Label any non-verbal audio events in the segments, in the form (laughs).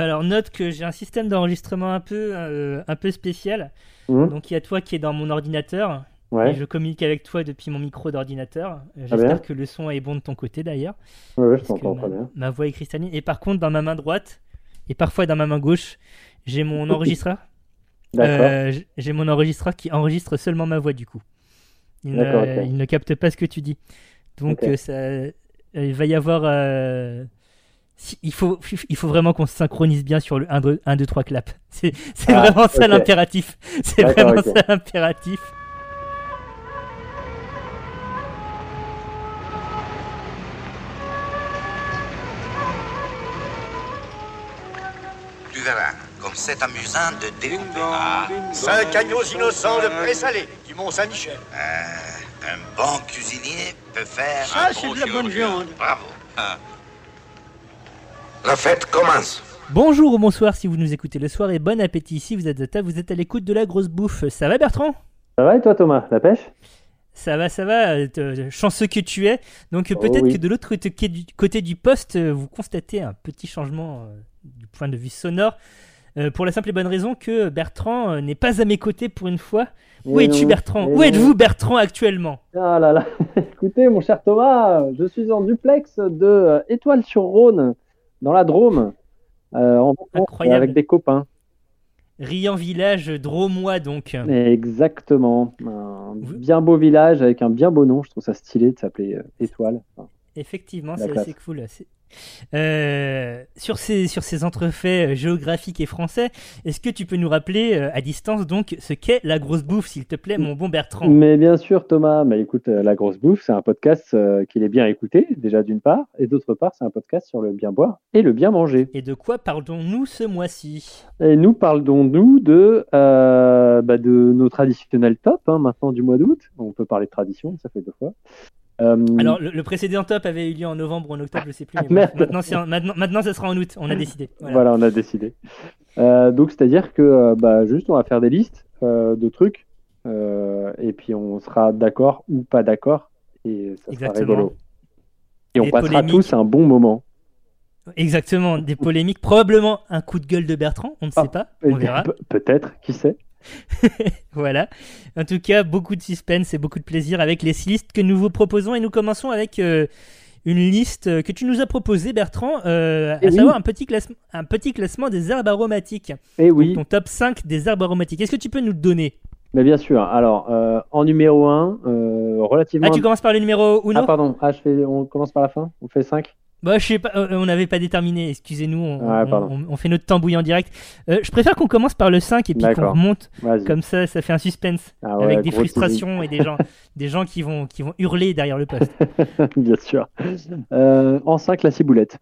Alors note que j'ai un système d'enregistrement un peu euh, un peu spécial. Mhm. Donc il y a toi qui est dans mon ordinateur. Ouais. Et je communique avec toi depuis mon micro d'ordinateur. Bien. J'espère que le son est bon de ton côté d'ailleurs. Ouais, je t'entends ma, très bien. ma voix est cristalline. Et par contre, dans ma main droite et parfois dans ma main gauche, j'ai mon enregistreur. D'accord. Euh, j'ai mon enregistreur qui enregistre seulement ma voix du coup. Il, ne, il capte pas ce que tu dis. Donc euh, ça, euh, il va y avoir. euh, si- il, faut, il faut vraiment qu'on se synchronise bien sur le 1, 2, 1, 2 3 clap. C'est c'est Ah, vraiment ça l'impératif. C'est vraiment ok. ça l'impératif. Tu verras, comme c'est amusant de découper. Ah, Cinq agneaux innocents de présalé du Mont-Saint-Michel. euh, un bon cuisinier peut faire Ça, un c'est bon de la bonne viande. Bravo. Ah. La fête commence. Bonjour ou bonsoir si vous nous écoutez le soir et bon appétit si vous êtes à table, vous êtes à l'écoute de la grosse bouffe. Ça va Bertrand? Ça va et toi, Thomas? La pêche? Ça va, ça va, euh, te- chanceux que tu es. Donc euh, Oh peut-être oui. que de l'autre côté du, côté du poste, euh, vous constatez un petit changement euh, du point de vue sonore. euh, pour la simple et bonne raison que Bertrand euh, n'est pas à mes côtés pour une fois. Où es-tu Bertrand? Où êtes-vous Bertrand actuellement? Ah là là (laughs) Écoutez, mon cher Thomas, je suis en duplex de euh, Étoile-sur-Rhône, dans la Drôme, euh, en vacances, Incroyable. avec des copains. Riant village dromois donc. Exactement. Un bien beau village avec un bien beau nom. Je trouve ça stylé de s'appeler euh, Étoile. Enfin, Effectivement, c'est assez cool. Euh, sur, ces, sur ces entrefaits euh, géographiques et français, est-ce que tu peux nous rappeler euh, à distance donc ce qu'est la grosse bouffe, s'il te plaît, mon bon Bertrand? Mais bien sûr, Thomas, mais écoute, euh, La Grosse Bouffe, c'est un podcast qu'il est bien écouté, déjà d'une part, et d'autre part, c'est un podcast sur le bien boire et le bien manger. Et de quoi parlons-nous ce mois-ci? Et nous parlons-nous de, bah, de nos traditionnels tops, hein, maintenant du mois d'août. On peut parler de tradition, ça fait deux fois. Euh, Alors, le, le précédent top avait eu lieu en novembre ou en octobre, je sais plus. Ah, Mais maintenant, en- maintenant, maintenant, ça sera en août. On a décidé. Voilà. Voilà, on a décidé. Euh, donc, c'est-à-dire que, euh, bah, juste, on va faire des listes euh, de trucs, et puis on sera d'accord ou pas d'accord, et ça sera Exactement. rigolo. Et on Des passera polémiques. tous un bon moment. Exactement. Des polémiques. Probablement un coup de gueule de Bertrand. On ne sait Ah, pas. On verra. pe- Peut-être, qui sait. (laughs) Voilà. En tout cas, beaucoup de suspense et beaucoup de plaisir avec les six listes que nous vous proposons. Et nous commençons avec euh, une liste que tu nous as proposée, Bertrand, euh, à Eh oui. savoir un petit, classement, un petit classement des herbes aromatiques. Et oui, Ton top 5 des herbes aromatiques. Est-ce que tu peux nous le donner? Mais bien sûr. Alors, euh, en numéro 1, relativement. Ah, tu commences par le numéro 1 Ah, pardon, ah, je fais... on commence par la fin? On fait 5 Bah, je sais pas, euh, on n'avait pas déterminé, excusez-nous, on, Ouais, on- pardon. on- on fait notre tambouille en direct. Euh, je préfère qu'on commence par le 5 et puis qu'on D'accord. remonte, Vas-y. comme ça, ça fait un suspense, Ah ouais, avec des gros frustrations et des gens, (laughs) des gens qui, vont, qui vont hurler derrière le poste. teasing. (laughs) bien sûr. Euh, en 5, la ciboulette.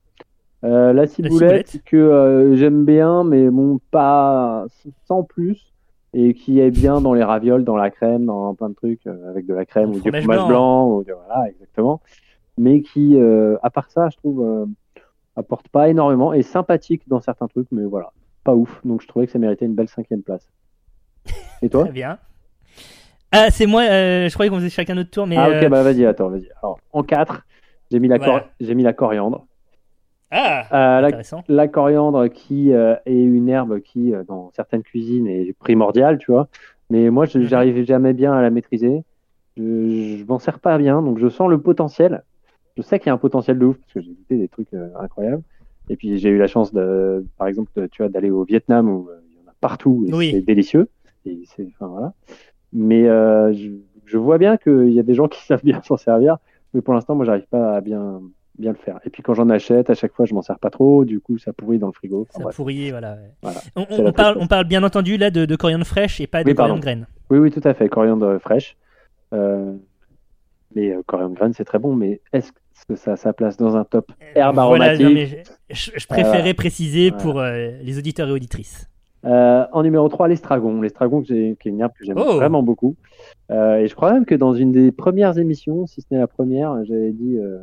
Euh, la ciboulette, ciboulette. que euh, j'aime bien, mais bon, pas sans plus. Et qui est bien dans les ravioles, dans la crème, dans plein de trucs, euh, avec de la crème Le ou du fromage fromage blanc. blanc. ou du- voilà, exactement. Mais qui, euh, à part ça, je trouve, euh, apporte pas énormément. Et sympathique dans certains trucs, mais voilà, pas ouf. Donc je trouvais que ça méritait une belle cinquième place. Et toi (laughs) Très bien. Ah, c'est moi, euh, je croyais qu'on faisait chacun notre tour, mais. Ah ok, euh, bah vas-y, attends, vas-y. Alors, en 4, j'ai mis, la Voilà. cor- j'ai mis la coriandre. Ah, Euh, la, coriandre qui est une herbe qui, dans certaines cuisines, est primordiale, tu vois. Mais moi, je Mhm. j'arrive jamais bien à la maîtriser. Je, je m'en sers pas bien, donc je sens le potentiel. Je sais qu'il y a un potentiel de ouf, parce que j'ai goûté des trucs euh, incroyables. Et puis j'ai eu la chance, de, par exemple, de- tu vois, d'aller au Vietnam où euh, il y en a partout et Oui. c'est délicieux. Et c'est, enfin voilà. Mais euh, je, je vois bien qu'il y a des gens qui (laughs) savent bien s'en servir, mais pour l'instant, moi, j'arrive pas à bien, bien le faire. Et puis quand j'en achète, à chaque fois, je m'en sers pas trop. Du coup, ça pourrit dans le frigo. Enfin, Ça bref. pourrit, voilà. ouais. Voilà. On, parle, tristesse. on parle bien entendu là de, de coriandre fraîche et pas de Oui, coriandre graine. Oui, oui, tout à fait. Coriandre fraîche. Euh, mais euh, coriandre graine, c'est très bon. Mais est-ce que ça a sa place dans un top herbe Voilà, aromatique non, je, je- préférais Euh, préciser voilà. pour euh, les auditeurs et auditrices. Euh, en numéro 3, l'estragon. L'estragon, qui est une herbe que j'aime Oh. vraiment beaucoup. Euh, et je crois même que dans une des premières émissions, si ce n'est la première, j'avais dit euh,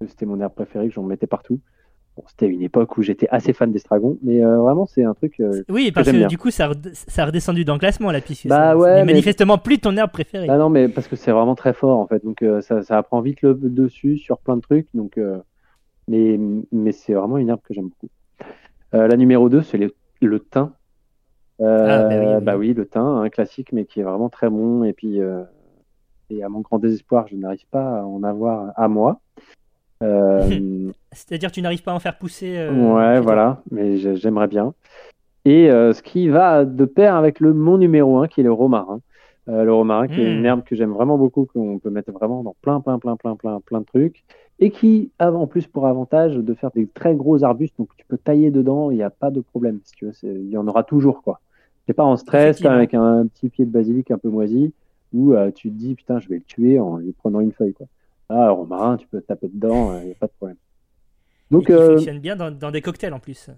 que c'était mon herbe préférée, que j'en mettais partout. Bon, c'était une époque où j'étais assez fan d'estragon, mais euh, vraiment, c'est un truc. euh, Oui, parce que du coup, ça, ça a redescendu dans le classement là, puisque Bah ouais, mais- manifestement plus ton herbe préférée. Ah non, mais parce que c'est vraiment très fort en fait, donc euh, ça, ça prend vite le dessus sur plein de trucs, donc mais, mais c'est vraiment une herbe que j'aime beaucoup. La numéro 2, c'est le, le thym. Ah, bah oui, oui. bah oui, le thym, un classique, mais qui est vraiment très bon. Et puis, et à mon grand désespoir, je n'arrive pas à en avoir à moi. Euh, (laughs) C'est-à-dire que tu n'arrives pas à en faire pousser. euh, ouais, voilà, mais j'ai- j'aimerais bien. Et euh, ce qui va de pair avec le mon numéro 1, qui est le romarin. Euh, le romarin, qui est une herbe que j'aime vraiment beaucoup, qu'on peut mettre vraiment dans plein, plein, plein, plein, plein, plein de trucs. Et qui a en plus pour avantage de faire des très gros arbustes, donc tu peux tailler dedans, il n'y a pas de problème. Si tu veux, il y en aura toujours, quoi. T'es pas en stress avec un petit pied de basilic un peu moisi, où euh, tu te dis, putain, je vais le tuer en lui prenant une feuille, quoi. Ah, le romarin, tu peux taper dedans, il n'y a pas de problème. Et Donc, qui euh, fonctionne bien dans, dans des cocktails en plus.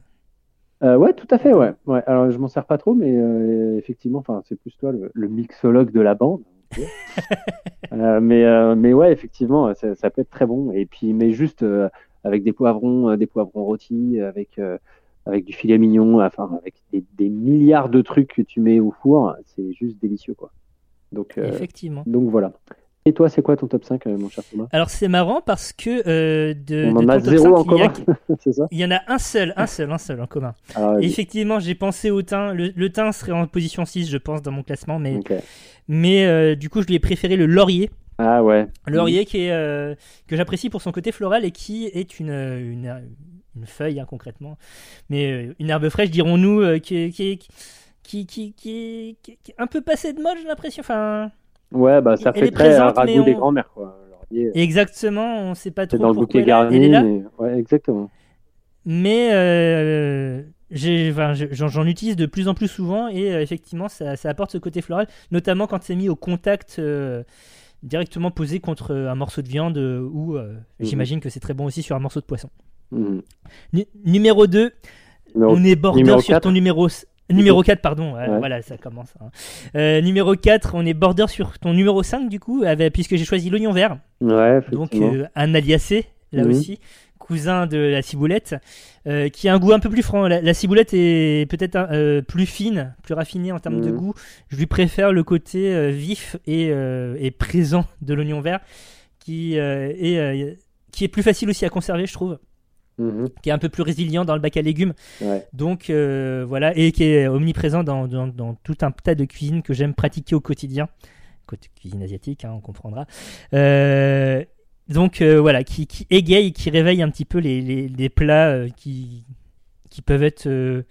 euh, ouais, tout à fait, ouais. ouais. Alors, je m'en sers pas trop, mais euh, effectivement, enfin, c'est plus toi le, le mixologue de la bande. (laughs) Euh, mais, euh, mais ouais, effectivement, ça, ça peut être très bon. Et puis, mais juste euh, avec des poivrons, des poivrons rôtis, avec avec du filet mignon, enfin, avec des, des milliards de trucs que tu mets au four, c'est juste délicieux, quoi. Donc, Effectivement. donc voilà. Et toi, c'est quoi ton top 5, euh, mon cher Thomas? Alors c'est marrant parce que euh, de, On de en a zéro 5, en il y a- commun, (laughs) c'est ça? Il y en a un seul, un seul, un seul en commun. Ah, effectivement, j'ai pensé au thym. Le, le thym serait en position 6, je pense, dans mon classement. Mais, mais euh, du coup, je lui ai préféré le laurier. Ah ouais. Le laurier qui est, euh, que j'apprécie pour son côté floral et qui est une, une, une feuille, hein, concrètement. Mais une herbe fraîche, dirons-nous, qui, est- qui, qui, qui, est un peu passé de mode, j'ai l'impression. Enfin, Ouais, bah ça Elle fait très euh, présente, ragoût des grands-mères, quoi. Laurier, exactement, on sait pas trop C'est dans le bouquet elle garni. est là. mais- Ouais, exactement. Mais euh, j'en utilise de plus en plus souvent et euh, effectivement ça, ça apporte ce côté floral, notamment quand c'est mis au contact euh, directement posé contre euh, un morceau de viande euh, ou euh, Mhm. j'imagine que c'est très bon aussi sur un morceau de poisson. Mhm. Nu- numéro 2, Numéro- on est border numéro sur ton numéro... Numéro 4, pardon, ouais, voilà, ça commence. hein. Euh, numéro 4, on est border sur ton numéro 5, du coup, avec, puisque j'ai choisi l'oignon vert. Ouais, Donc euh, un aliacé, là Mhm. aussi, cousin de la ciboulette, euh, qui a un goût un peu plus franc. La, la ciboulette est peut-être plus fine, plus raffinée en termes de Mhm. goût. Je lui préfère le côté vif et, et présent de l'oignon vert, qui, est, qui est plus facile aussi à conserver, je trouve, Mhm. qui est un peu plus résilient dans le bac à légumes. Ouais. Donc euh, voilà, et qui est omniprésent dans, dans- dans tout un tas de cuisines que j'aime pratiquer au quotidien. Côté cuisine asiatique, hein, on comprendra. Euh, donc euh, voilà, qui, qui égaye, qui réveille un petit peu les, les- les plats qui, qui peuvent être euh,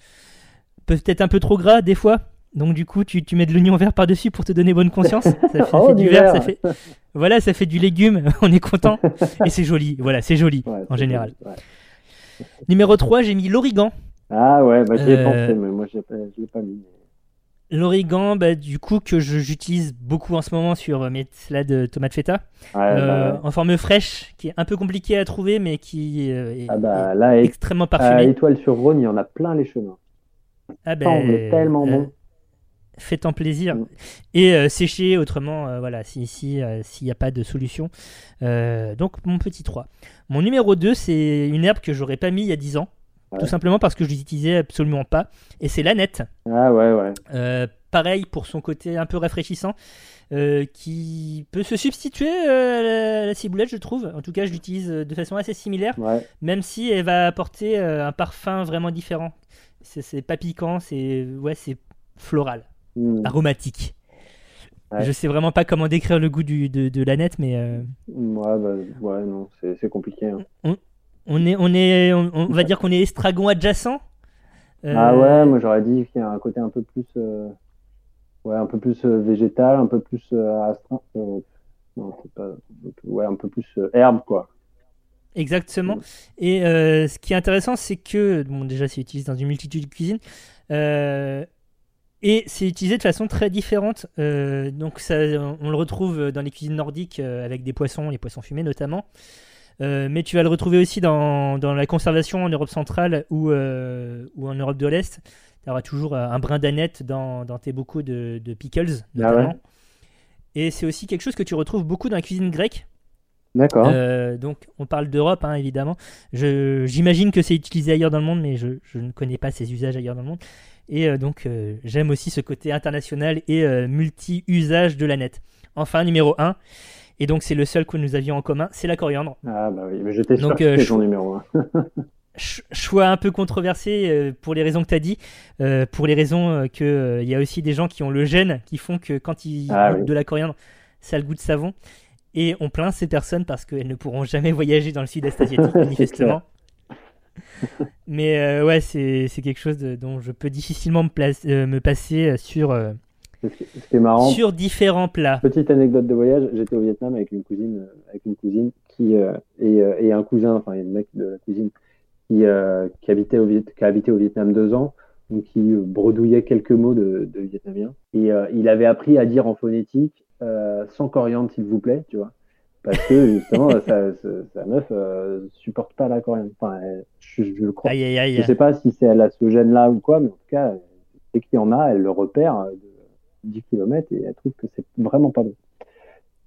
peuvent être un peu trop gras des fois. Donc du coup, tu, tu mets de l'oignon vert par-dessus pour te donner bonne conscience. Ça fait, (laughs) ça Oh, fait du vert, vert. ça fait voilà, ça fait du légume. (laughs) On est content et c'est joli. Voilà, c'est joli Ouais, en général. ouais. Numéro 3, j'ai mis l'origan. Ah ouais, bah, j'y ai Euh, pensé, mais moi, je ne l'ai pas mis. L'origan, bah, du coup, que j'utilise beaucoup en ce moment sur euh, mes salades de tomates feta, Ouais, euh, bah, ouais. en forme fraîche, qui est un peu compliqué à trouver, mais qui euh, est, Ah bah est là, et- extrêmement à parfumé. Étoile sur Rhône, il y en a plein les chemins. Ah est tellement euh, bon. Faites-en plaisir. Mm. Et euh, sécher autrement, euh, voilà, si si, euh, s'il n'y a pas de solution. Euh, donc, mon petit 3. Mon numéro 2, c'est une herbe que j'aurais pas mis il y a 10 ans. Ouais. Tout simplement parce que je l'utilisais absolument pas. Et c'est l'aneth. Ah ouais, ouais. Pareil pour son côté un peu rafraîchissant, euh, qui peut se substituer euh, à la, ciboulette, je trouve. En tout cas, je l'utilise de façon assez similaire, Ouais, même si elle va apporter euh, un parfum vraiment différent. C'est c'est pas piquant, c'est ouais, c'est floral, Mm. aromatique. Ouais. Je sais vraiment pas comment décrire le goût du, de, de la nette, mais euh, Ouais, bah, ouais, non, c'est compliqué. hein. on est, on est, on, on va dire qu'on est estragon adjacent. Euh, Ah ouais, moi j'aurais dit qu'il y a un côté un peu plus, euh, ouais, un peu plus végétal, un peu plus astreint. non, pas, ouais, un peu plus herbe quoi. Exactement. Et euh, ce qui est intéressant, c'est que, bon, déjà, c'est utilisé dans une multitude de cuisines. euh, et c'est utilisé de façon très différente. Euh, donc, ça, on le retrouve dans les cuisines nordiques euh, avec des poissons, les poissons fumés notamment. Euh, mais tu vas le retrouver aussi dans, dans la conservation en Europe centrale ou, ou en Europe de l'Est. Tu auras toujours un brin d'aneth dans, dans tes bocaux de, de pickles, notamment. ouais. Et c'est aussi quelque chose que tu retrouves beaucoup dans la cuisine grecque. D'accord. Donc, on parle d'Europe, hein, évidemment. J'imagine que c'est utilisé ailleurs dans le monde, mais je, je ne connais pas ses usages ailleurs dans le monde. Et euh, donc, euh, j'aime aussi ce côté international et euh, multi-usage de la net. Enfin, numéro 1, et donc c'est le seul que nous avions en commun, c'est la coriandre. Ah bah oui, mais j'étais sûr que c'était numéro 1. (laughs) ch- choix un peu controversé pour les raisons que tu as dit, pour les raisons que il y a aussi des gens qui ont le gène, qui font que quand ils Ah goûtent oui. de la coriandre, ça a le goût de savon. Et on plaint ces personnes parce qu'elles ne pourront jamais voyager dans le sud-est asiatique, (laughs) manifestement. (laughs) Mais euh, ouais, c'est quelque chose de- dont je peux difficilement me, place- euh, me passer sur, euh, marrant, sur différents plats. Petite anecdote de voyage, j'étais au Vietnam avec une cousine, avec une cousine qui et, et un cousin, enfin le mec de la cousine qui, qui habitait au qui a habité au Vietnam deux ans, donc qui bredouillait quelques mots de, de vietnamien. Et il avait appris à dire en phonétique sans coriandre s'il vous plaît, tu vois, parce que justement (laughs) sa, meuf euh, supporte pas la coriandre. Enfin, elle- je, je le crois. Aïe aïe aïe. Je sais pas si c'est elle a ce gène-là ou quoi, mais en tout cas, dès qu'il y en a, elle le repère euh, de 10 km et elle trouve que c'est vraiment pas bon.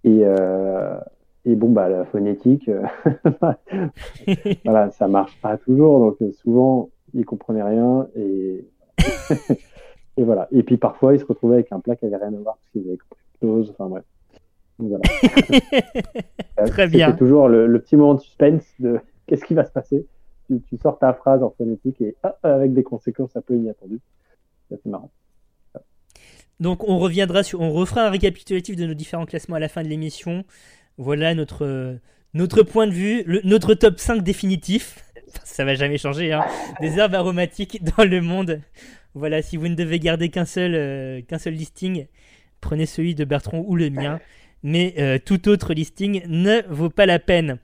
Et, euh, et bon, bah, la phonétique, euh, (laughs) voilà, ça marche pas toujours, donc souvent, il comprenait rien et, (laughs) et voilà. Et puis parfois, il se retrouvait avec un plat qui avait rien à voir parce qu'il avait compris chose, enfin bref. Voilà. (laughs) Euh, Très bien. toujours le, le petit moment de suspense de (laughs) qu'est-ce qui va se passer. Tu, tu sors ta phrase en phonétique et ah, avec des conséquences un peu inattendues. C'est marrant. Donc on reviendra sur, on refera un récapitulatif de nos différents classements à la fin de l'émission. Voilà notre notre point de vue, le- notre top 5 définitif. (laughs) Ça va jamais changer. Hein, des herbes aromatiques dans le monde. Voilà, si vous ne devez garder qu'un seul euh, qu'un seul listing, prenez celui de Bertrand ou le mien. Mais euh, tout autre listing ne vaut pas la peine.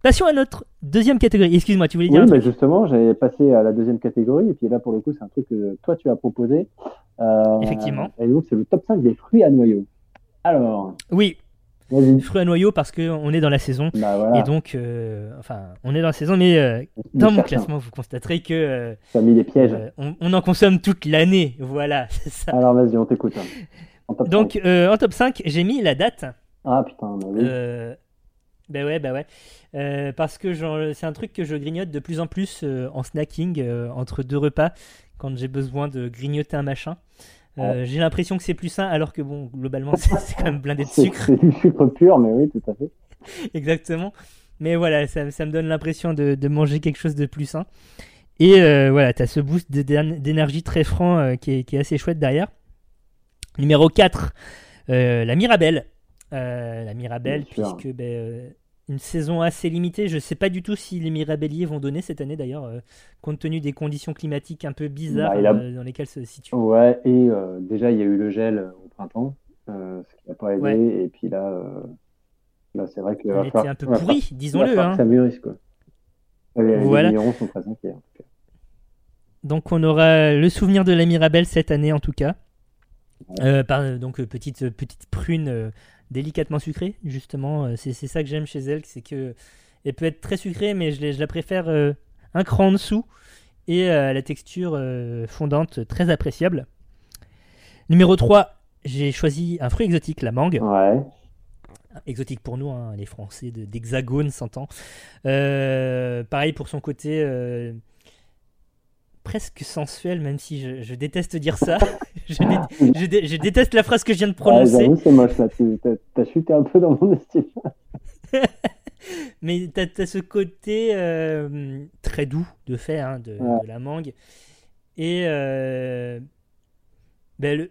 Passons à notre deuxième catégorie. Excuse-moi, tu voulais dire Oui, mais justement, j'avais passé à la deuxième catégorie, et puis là, pour le coup, c'est un truc que toi, tu as proposé. Euh, Effectivement. Et donc, c'est le top 5 des fruits à noyaux. Alors, Oui, vas-y. fruits à noyaux parce qu'on est dans la saison. Bah voilà. Et donc, euh, enfin, on est dans la saison, mais euh, dans mon certain, classement, vous constaterez que euh, Tu as mis des pièges. euh, on, on en consomme toute l'année. Voilà, (laughs) c'est ça. Alors, vas-y, on t'écoute. hein. Donc, 5. euh, en top 5, j'ai mis la date. Ah putain, bah oui. Euh, bah ouais, bah ouais. Euh, parce que c'est un truc que je grignote de plus en plus euh, en snacking euh, entre deux repas quand j'ai besoin de grignoter un machin. Euh, J'ai l'impression que c'est plus sain, alors que bon, globalement, (laughs) c'est quand même blindé de sucre. c'est du sucre pur, mais oui, tout à fait. (laughs) Exactement. Mais voilà, ça, ça me donne l'impression de, de manger quelque chose de plus sain. Et euh, voilà, tu as ce boost d'énergie très franc euh, qui, est, qui est assez chouette derrière. Numéro 4, euh, la Mirabelle. Euh, la Mirabelle, puisque ben, euh, une saison assez limitée. Je sais pas du tout si les Mirabelliers vont donner cette année d'ailleurs, euh, compte tenu des conditions climatiques un peu bizarres Bah, il a- euh, dans lesquelles se situe. Ouais, et euh, déjà, il y a eu le gel au printemps, ce qui n'a pas aidé. Ouais. Et puis là, là c'est vrai que. Va était falloir- un peu pourri, il disons-le. hein. ça mûrisse, quoi. Les, Voilà. les sont très inquiets. en tout cas. Donc on aura le souvenir de la Mirabelle cette année en tout cas. Euh, par, donc euh, petite petite prune euh, délicatement sucrée justement. Euh, c'est ça que j'aime chez elle, c'est que elle peut être très sucrée, mais je, la préfère euh, un cran en dessous et euh, la texture euh, fondante très appréciable. Numéro 3, j'ai choisi un fruit exotique, la mangue Ouais. exotique pour nous, hein, les Français de- d'Hexagone s'entend. Euh, pareil pour son côté euh, presque sensuel, même si je, je déteste dire ça. (laughs) je, dé- je dé- je déteste la phrase que je viens de Ouais, prononcer, J'avoue, c'est moche là. T'as chuté un peu dans mon estime. (laughs) mais t'as as ce côté euh, très doux de fait hein, de, Ouais. de la mangue. Et euh, ben, le-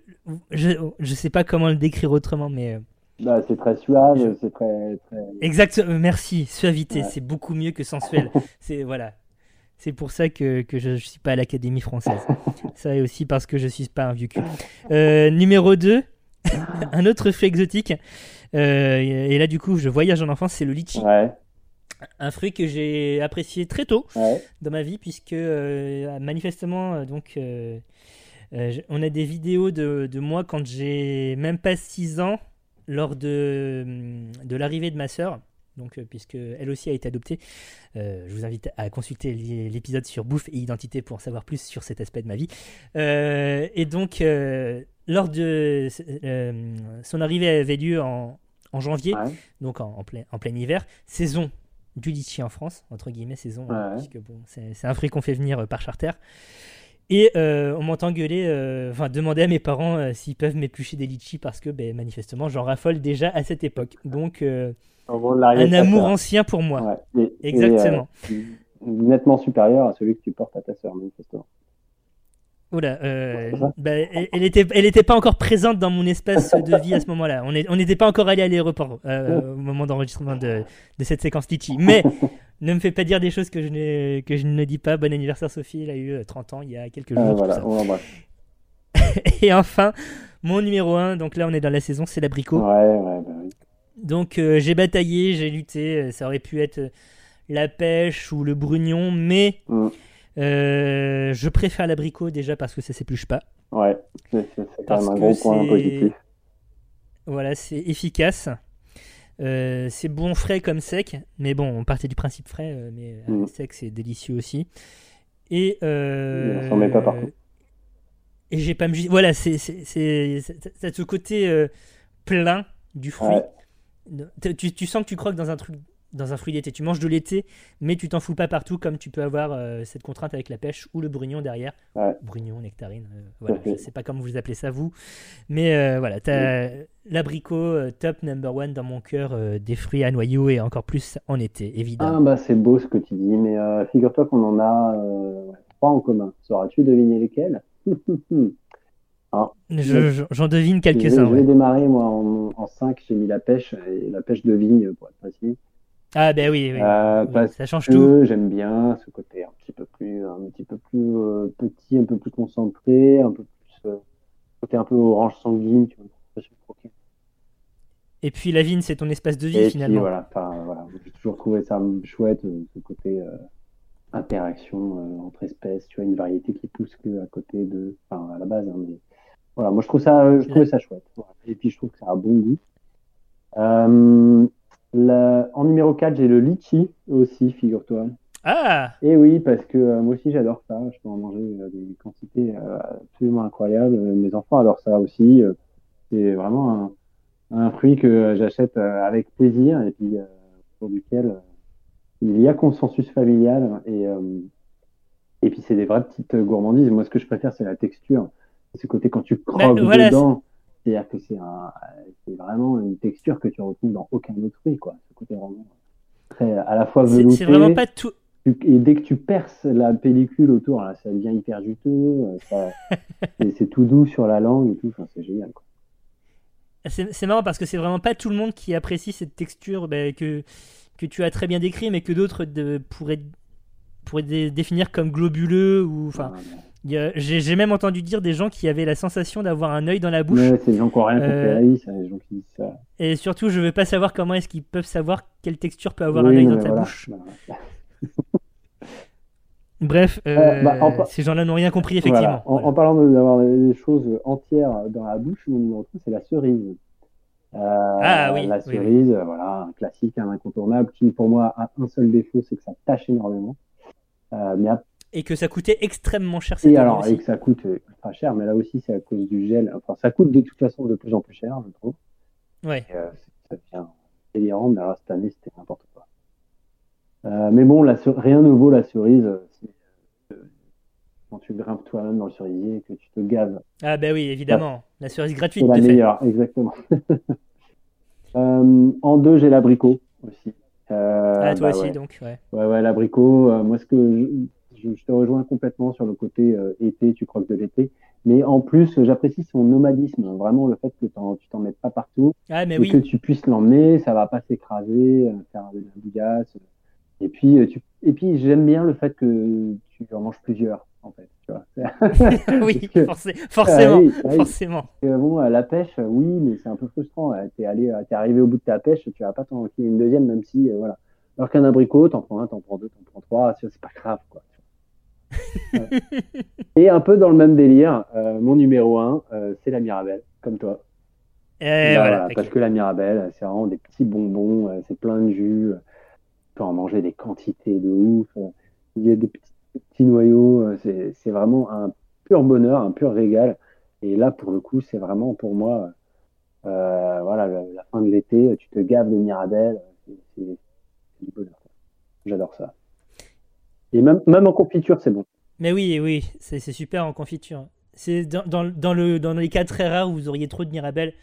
je, je sais pas comment le décrire autrement, mais euh, Bah, c'est très suave, c'est très, très. Exact, merci. Suavité, Ouais. c'est beaucoup mieux que sensuel. (laughs) c'est voilà. C'est pour ça que, que je ne suis pas à l'Académie française. (laughs) ça et aussi parce que je suis pas un vieux cul. Euh, numéro 2, (laughs) un autre fruit exotique. Euh, et là, du coup, je voyage en enfance, c'est le litchi. Ouais, Un fruit que j'ai apprécié très tôt ouais. dans ma vie, puisque euh, manifestement, donc, on a des vidéos de, de moi quand j'ai même pas 6 ans, lors de, de l'arrivée de ma sœur. Donc, euh, puisque elle aussi a été adoptée, Euh, je vous invite à consulter l'é- l'épisode sur bouffe et identité pour en savoir plus sur cet aspect de ma vie. Euh, et donc, euh, lors de son arrivée avait lieu en, en janvier, Ouais. donc en, en plein, en plein hiver, saison du litchi en France, entre guillemets saison, hein, puisque bon, c'est un fruit qu'on fait venir par charter. Et euh, on m'entend gueuler, euh, enfin demander à mes parents euh, s'ils peuvent m'éplucher des litchis parce que ben, manifestement j'en raffole déjà à cette époque. Donc En gros, l'arrivée un amour ancien pour moi. Ouais. Et- et, Exactement. euh, nettement supérieur à celui que tu portes à ta sœur, manifestement. Oula, euh, bah, elle, elle était, elle était pas encore présente dans mon espace de vie à ce moment-là. On n'était pas encore allé à l'aéroport euh, au moment d'enregistrement de, de cette séquence Litchi. Mais (laughs) ne me fais pas dire des choses que je, ne, que je ne dis pas. Bon anniversaire Sophie, elle a eu euh, 30 ans il y a quelques jours. Euh, tout voilà, ça. (laughs) Et enfin, mon numéro 1, donc là on est dans la saison, c'est l'abricot. Ouais, ouais, bah oui. Donc euh, j'ai bataillé, j'ai lutté, euh, ça aurait pu être euh, la pêche ou le brugnon, mais Mm. euh, je préfère l'abricot déjà parce que ça s'épluche pas. Ouais, c'est quand même un gros point positif. Voilà, c'est efficace. Euh, c'est bon frais comme sec, mais bon, on partait du principe frais, mais Mm. sec c'est délicieux aussi. Et euh, on s'en met pas partout. Et j'ai pas me voilà, c'est ce côté plein du fruit. Ouais. Tu, sens que tu croques dans un truc dans un fruit d'été. Tu manges de l'été, mais tu t'en fous pas partout comme tu peux avoir euh, cette contrainte avec la pêche ou le brugnon derrière. Ouais. Brugnon, nectarine, euh, voilà, je sais pas comment vous appelez ça vous, mais euh, voilà, t'as l'abricot euh, top number one dans mon cœur des fruits à noyaux et encore plus en été, Ah évidemment. bah c'est beau ce que tu dis, mais figure-toi qu'on en a trois en commun. Sauras-tu deviner lesquels? (laughs) Je- J'en devine quelques-uns. je vais ouais. démarrer moi en, en 5, j'ai mis la pêche, et la pêche de vigne pour être précis. Ah ben oui, oui, Euh, oui, ça change tout. j'aime bien ce côté un petit peu plus, un petit peu plus euh, petit, un peu plus concentré, un peu plus euh, côté un peu orange sanguine, tu vois. Et puis la vigne, c'est ton espace de vie Et puis finalement. voilà, enfin, voilà, j'ai toujours trouvé ça chouette, euh, ce côté euh, interaction euh, entre espèces, tu vois, une variété qui pousse que à côté de, enfin à la base, hein, mais voilà, moi je trouve ça, euh, je trouvais ça chouette. Voilà. Et puis je trouve que ça a bon goût. Euh, la- en numéro 4, j'ai le litchi aussi, figure-toi. Ah Et oui, parce que euh, moi aussi j'adore ça. Je peux en manger euh, des quantités absolument incroyables. Mes enfants adorent ça aussi. C'est vraiment un, un fruit que j'achète avec plaisir et puis pour duquel il y a consensus familial et et puis c'est des vraies petites gourmandises. Moi, ce que je préfère, c'est la texture. Ce côté quand tu croques voilà, dedans. C'est-à-dire que c'est un, c'est vraiment une texture que tu retrouves dans aucun autre fruit, quoi. Ce côté vraiment très à la fois velouté. c'est vraiment pas tout. Tu- Et dès que tu perces la pellicule autour, là, ça devient hyper juteux. euh, (laughs) c'est tout doux sur la langue et tout. Enfin, c'est génial. Quoi. C'est marrant parce que c'est vraiment pas tout le monde qui apprécie cette texture bah, que, que tu as très bien décrit, mais que d'autres pourraient, pourraient dé- définir comme globuleux. ou enfin, Ouais, il y a- J'ai même entendu dire des gens qui avaient la sensation d'avoir un œil dans la bouche. c'est des gens qui n'ont rien Euh, les riz, c'est des gens qui disent ça. Et surtout, je veux pas savoir comment est-ce qu'ils peuvent savoir quelle texture peut avoir Oui, un œil dans ta voilà. bouche. Bref, Euh, (laughs) euh, bah, en pa- ces gens-là n'ont rien compris, effectivement. voilà. En, Voilà. en parlant d'avoir des choses entières dans la bouche, mon numéro 3, c'est la cerise. Euh, Ah oui, La oui, oui. cerise, euh, voilà, un classique, un incontournable, qui pour moi a un seul défaut, c'est que ça tâche énormément. Euh, mais ap- Et que ça coûtait extrêmement cher cette et année alors, aussi. et que ça coûte euh, ultra cher, mais là aussi, c'est à cause du gel. Enfin, ça coûte de toute façon de plus en plus cher, je trouve. Ouais. Et, euh, ça devient délirant, mais alors cette année, c'était n'importe quoi. Euh, mais bon, la rien ne vaut la cerise. quand tu grimpes toi-même dans le cerisier et que tu te gaves. Ah bah oui, évidemment. La cerise gratuite, C'est la fait. meilleure, exactement. (laughs) Euh, en deux, j'ai l'abricot aussi. Ah, toi bah aussi, ouais. donc, ouais. Ouais, ouais, l'abricot. moi, ce que je, je- je te rejoins complètement sur le côté euh, été, tu croques de l'été. Mais en plus, j'apprécie son nomadisme. Vraiment, le fait que t'en- tu t'en mettes pas partout Ah, mais et oui. que tu puisses l'emmener, ça va pas s'écraser, euh, faire de la bouillasse. Et puis, euh, tu, et puis, j'aime bien le fait que tu en manges plusieurs, en fait. Tu vois. (laughs) oui, Parce que- forcé- forcément. Ah oui, ah oui. Forcément. Bon, la pêche, oui, mais c'est un peu frustrant. Euh, T'es allé, t'es arrivé au bout de ta pêche, tu vas pas t'en une deuxième, même si, voilà. Alors qu'un abricot, t'en prends un, t'en prends deux, t'en prends trois, c'est pas grave, quoi. Ouais. Et un peu dans le même délire, euh, mon numéro un, euh, c'est la Mirabelle, comme toi. Et Là, Eh, voilà, parce que la Mirabelle, c'est vraiment des petits bonbons, euh, c'est plein de jus, tu peux en manger des quantités de ouf. Il y a des petits, petits noyaux, c'est vraiment un pur bonheur, un pur régal. Et là, pour le coup, c'est vraiment pour moi, voilà, la, la fin de l'été, tu te gaves de Mirabelle, c'est du bonheur. J'adore ça. Et même, même en confiture, c'est bon. Mais oui, oui, c'est super en confiture. C'est dans, dans, dans le, dans les cas très rares où vous auriez trop de Mirabelle,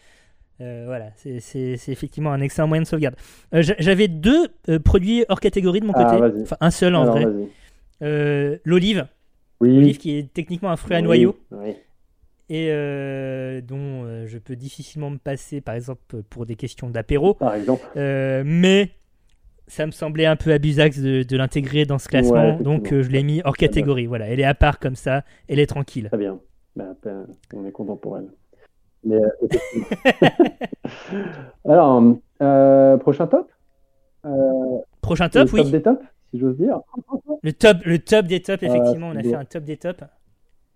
Euh, voilà, c'est- effectivement un excellent moyen de sauvegarde. Euh, j'a- J'avais deux euh, produits hors catégorie de mon Ah, côté. Enfin, un seul en Alors, vrai. L'olive. Oui. L'olive qui est techniquement un fruit à Oui, noyau. oui. Et dont je peux difficilement me passer, par exemple, pour des questions d'apéro. Par exemple. Mais ça me semblait un peu abusax de, de l'intégrer dans ce classement, Ouais, donc euh, je l'ai mis hors catégorie. Voilà, elle est à part comme ça, elle est tranquille. Très bien. Bah, ben, on est content pour elle. Mais, euh. (laughs) Alors, euh, prochain top Prochain le top, oui. Top des tops, si j'ose dire. Le top, le top des tops, effectivement, on a fait un top des tops.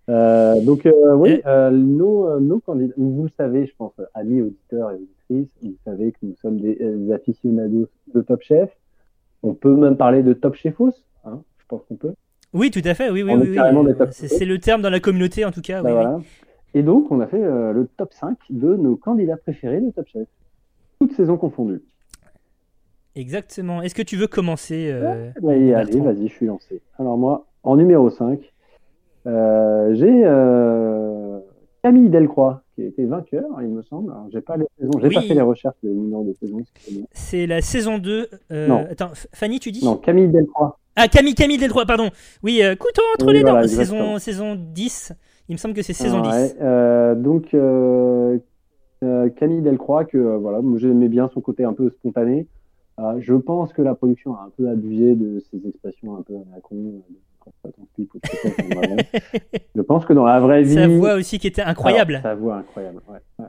Donc, oui, nos, nos candidats, vous le savez, je pense, amis auditeurs et auditrices, vous savez que nous sommes des, des aficionados de Top Chef. On peut même parler de Top Chefos, hein, je pense qu'on peut. Oui, tout à fait, oui, oui, On oui. C'est le terme dans la communauté, en tout cas. Bah, oui, oui. voilà. Et donc, on a fait euh, le top 5 de nos candidats préférés de Top Chef. Toutes saisons confondues. Exactement. Est-ce que tu veux commencer euh, Allez, allez, vas-y, je suis lancé. Alors moi, en numéro 5, euh, j'ai euh, Camille Delcroix, qui a été vainqueur, il me semble. Alors, j'ai pas les saisons, j'ai Oui. pas fait les recherches des numéros de saison. C'est la saison 2. euh, Non. Attends, Fanny, tu dis? Non, Camille Delcroix. Ah, Camille, Camille Delcroix, pardon. Oui, euh, couteau entre Oui, les dents. voilà, saison, saison 10. Il me semble que c'est saison Ah, ouais, 10. euh, donc Camille Delcroix, que voilà, j'aimais bien son côté un peu spontané. Je pense que la production a un peu abusé de ses expressions un peu à la con. Je pense que dans la vraie (laughs) vie, Sa voix aussi qui était incroyable. Sa voix incroyable, ouais. ouais.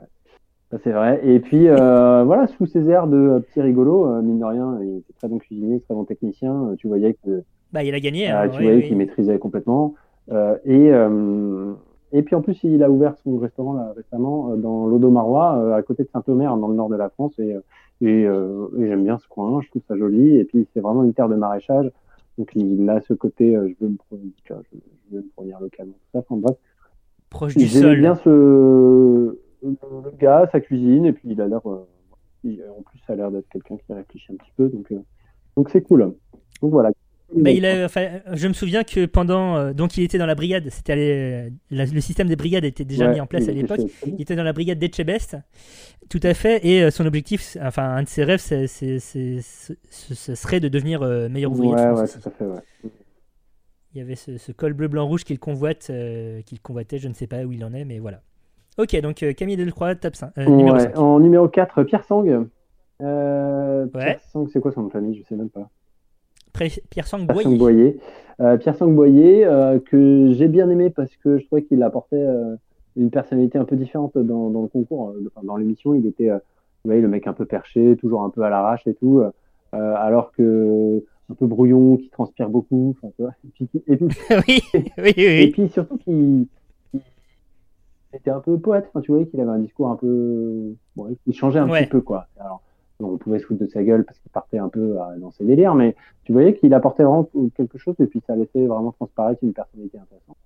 Ça c'est vrai. Et puis euh, voilà, sous ses airs de euh, petit rigolo, euh, mine de rien, il était très bon cuisinier, très bon technicien. euh, tu voyais que Bah, il a gagné. hein, tu voyais oui. qu'il maîtrisait complètement. Et, et puis en plus, il a ouvert son restaurant là, récemment dans l'Odomarois, euh, à côté de Saint-Omer, dans le nord de la France. Et, et, et j'aime bien ce coin, je trouve ça joli. Et puis c'est vraiment une terre de maraîchage. Donc il a ce côté, euh, je veux me produire, je, veux me produire localement, tout ça. Enfin bref, Proche du sol. bien ce le gars, sa cuisine, et puis il a l'air, euh, en plus, ça a l'air d'être quelqu'un qui réfléchit un petit peu, donc euh, donc c'est cool. Donc voilà. Bah, il a, enfin, je me souviens que pendant. euh, donc, il était dans la brigade. C'était la- le système des brigades était déjà Ouais, mis en place à l'époque. Il était dans la brigade d'Etchebest. Tout à fait. Et euh, son objectif, enfin, un de ses rêves, c'est- ce serait de devenir euh, meilleur ouvrier de Ouais, France. ouais, tout à fait, ouais. Il y avait ce, ce col bleu-blanc-rouge qu'il convoite, euh, qu'il convoitait. Je ne sais pas où il en est, mais voilà. Ok, donc euh, Camille Delcroix, top 5. euh, numéro Ouais, 5. En numéro 4, Pierre Sang. Euh. Pierre Sang, c'est quoi son nom de famille? Je sais même pas. Pierre Sang Pierre Sang Boyer. Boyer. Euh, Pierre euh, que j'ai bien aimé parce que je trouvais qu'il apportait euh, une personnalité un peu différente dans, dans le concours, enfin, dans l'émission. Il était, vous voyez, le mec un peu perché, toujours un peu à l'arrache et tout, alors que un peu brouillon, qui transpire beaucoup. enfin, tu vois. Et puis, et puis, (laughs) oui, oui, oui. et oui. puis surtout qu'il qu'il était un peu poète. Enfin, tu voyais qu'il avait un discours un peu, bon, il changeait un Ouais. petit peu quoi. Alors, on pouvait se foutre de sa gueule parce qu'il partait un peu euh, dans ses délires, mais tu voyais qu'il apportait vraiment quelque chose et puis ça laissait vraiment transparaître une personnalité intéressante.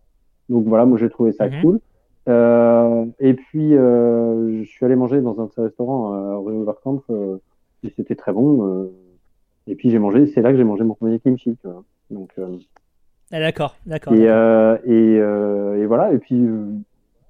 Donc voilà, moi j'ai trouvé ça Mhm. cool. Euh, et puis euh, je suis allé manger dans un de ces restaurants euh, rue Overkamp euh, et c'était très bon. euh, et puis j'ai mangé, c'est là que j'ai mangé mon premier kimchi. Tu vois. Donc euh, Ah, d'accord, d'accord. et, euh, et, euh, et voilà, et puis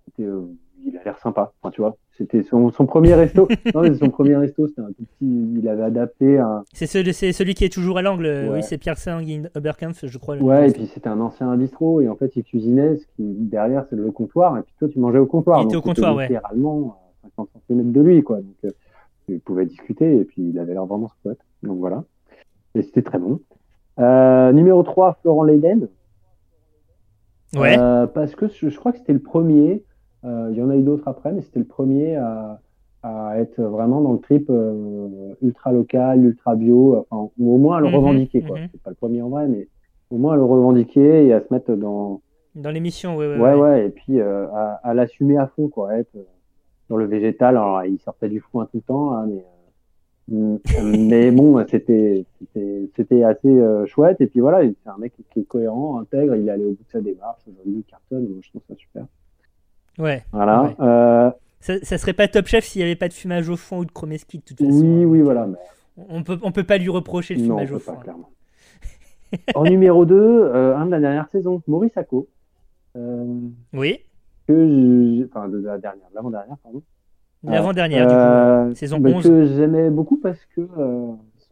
c'était, euh, il a l'air sympa, enfin, tu vois. C'était son, son premier resto. (laughs) non, mais son premier resto, c'était un tout petit. Il avait adapté un. C'est celui, qui est toujours à l'angle. Ouais. Oui, c'est Pierre Sang Oberkampf, je crois. Ouais, et puis c'était un ancien bistrot, et en fait, il cuisinait, ce qui, derrière, c'est le comptoir, et puis toi, tu mangeais au comptoir. Il était au comptoir, ouais. littéralement à 50 cm de lui, quoi. Donc, euh, tu pouvais discuter, et puis il avait l'air vraiment squat. Donc voilà. Et c'était très bon. Euh, numéro 3, Florent Leiden. Ouais. Euh, parce que je, je crois que c'était le premier, il y en a eu d'autres après, mais c'était le premier à, à être vraiment dans le trip euh, ultra local, ultra bio, enfin, ou au moins à le Mhm, revendiquer. mhm. C'est pas le premier en vrai, mais au moins à le revendiquer et à se mettre dans. Dans l'émission, ouais, ouais. Ouais, ouais, ouais. et puis euh, à, à l'assumer à fond, quoi. Être euh, dans le végétal, alors il sortait du foin tout le temps, hein, mais. euh, mais bon, c'était assez euh, chouette et puis voilà, c'est un mec qui est cohérent, intègre, il est allé au bout de sa démarche, aujourd'hui il cartonne, moi, je trouve ça super. Ouais. Voilà. Ouais. Euh, Ça, ça serait pas Top Chef s'il n'y avait pas de fumage au fond ou de chromeski, de toute façon. oui, hein. oui, voilà. Mais On peut, on peut pas lui reprocher le non, on fumage peut au pas, fond. hein. clairement. en numéro 2, (laughs) euh, un de la dernière saison, Maurice Acco. Euh, Oui. que enfin de la dernière, de l'avant-dernière, pardon. L'avant-dernière, du Euh, coup, saison bah, 11. que j'aimais beaucoup parce que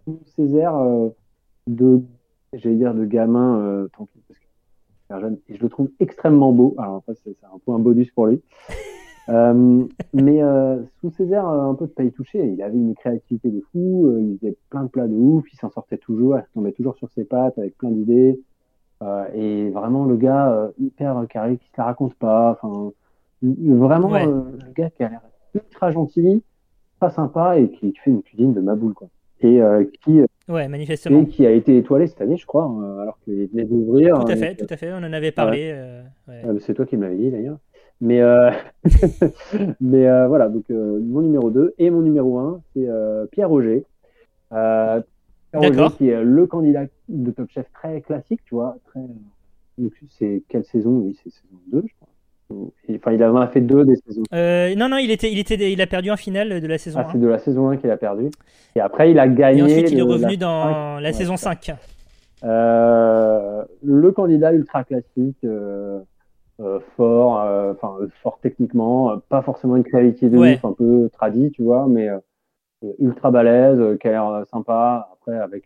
sous ces airs de, j'allais dire de gamin, tranquille, jeune, et je le trouve extrêmement beau. Alors après, c'est c'est un peu un bonus pour lui. (laughs) Euh, mais euh, sous ces airs euh, un peu de pas y toucher, il avait une créativité de fou, il faisait plein de plats de ouf, il s'en sortait toujours, il tombait toujours sur ses pattes avec plein d'idées. Et vraiment le gars hyper carré, qui se la raconte pas. Enfin, vraiment Ouais. le gars qui a l'air ultra gentil, pas sympa et qui fait une cuisine de ma boule quoi. Et qui Ouais, manifestement. et qui a été étoilé cette année, je crois, euh, alors qu'il venait d'ouvrir. Tout à hein, fait, tout à fait. On en avait parlé. euh, ouais. euh, c'est toi qui me l'avais dit d'ailleurs. Mais, euh, (laughs) mais euh, voilà, donc mon numéro 2 et mon numéro 1, c'est Pierre Roger. Pierre Roger qui est le candidat de Top Chef très classique, tu vois. Très... donc, C'est quelle saison? Oui, c'est saison 2, je Enfin, il en a fait deux des saisons. Euh, non, non, il, était, il, était, il a perdu en finale de la saison Ah, 1. c'est de la saison 1 qu'il a perdu. Et après, il a gagné. Et ensuite, il est le- revenu la dans la saison ça. 5. Euh, le candidat ultra classique, euh, fort, enfin fort techniquement, pas forcément une créativité de Ouais. un peu tradit, tu vois, mais ultra balèze, qui a l'air sympa. Après, avec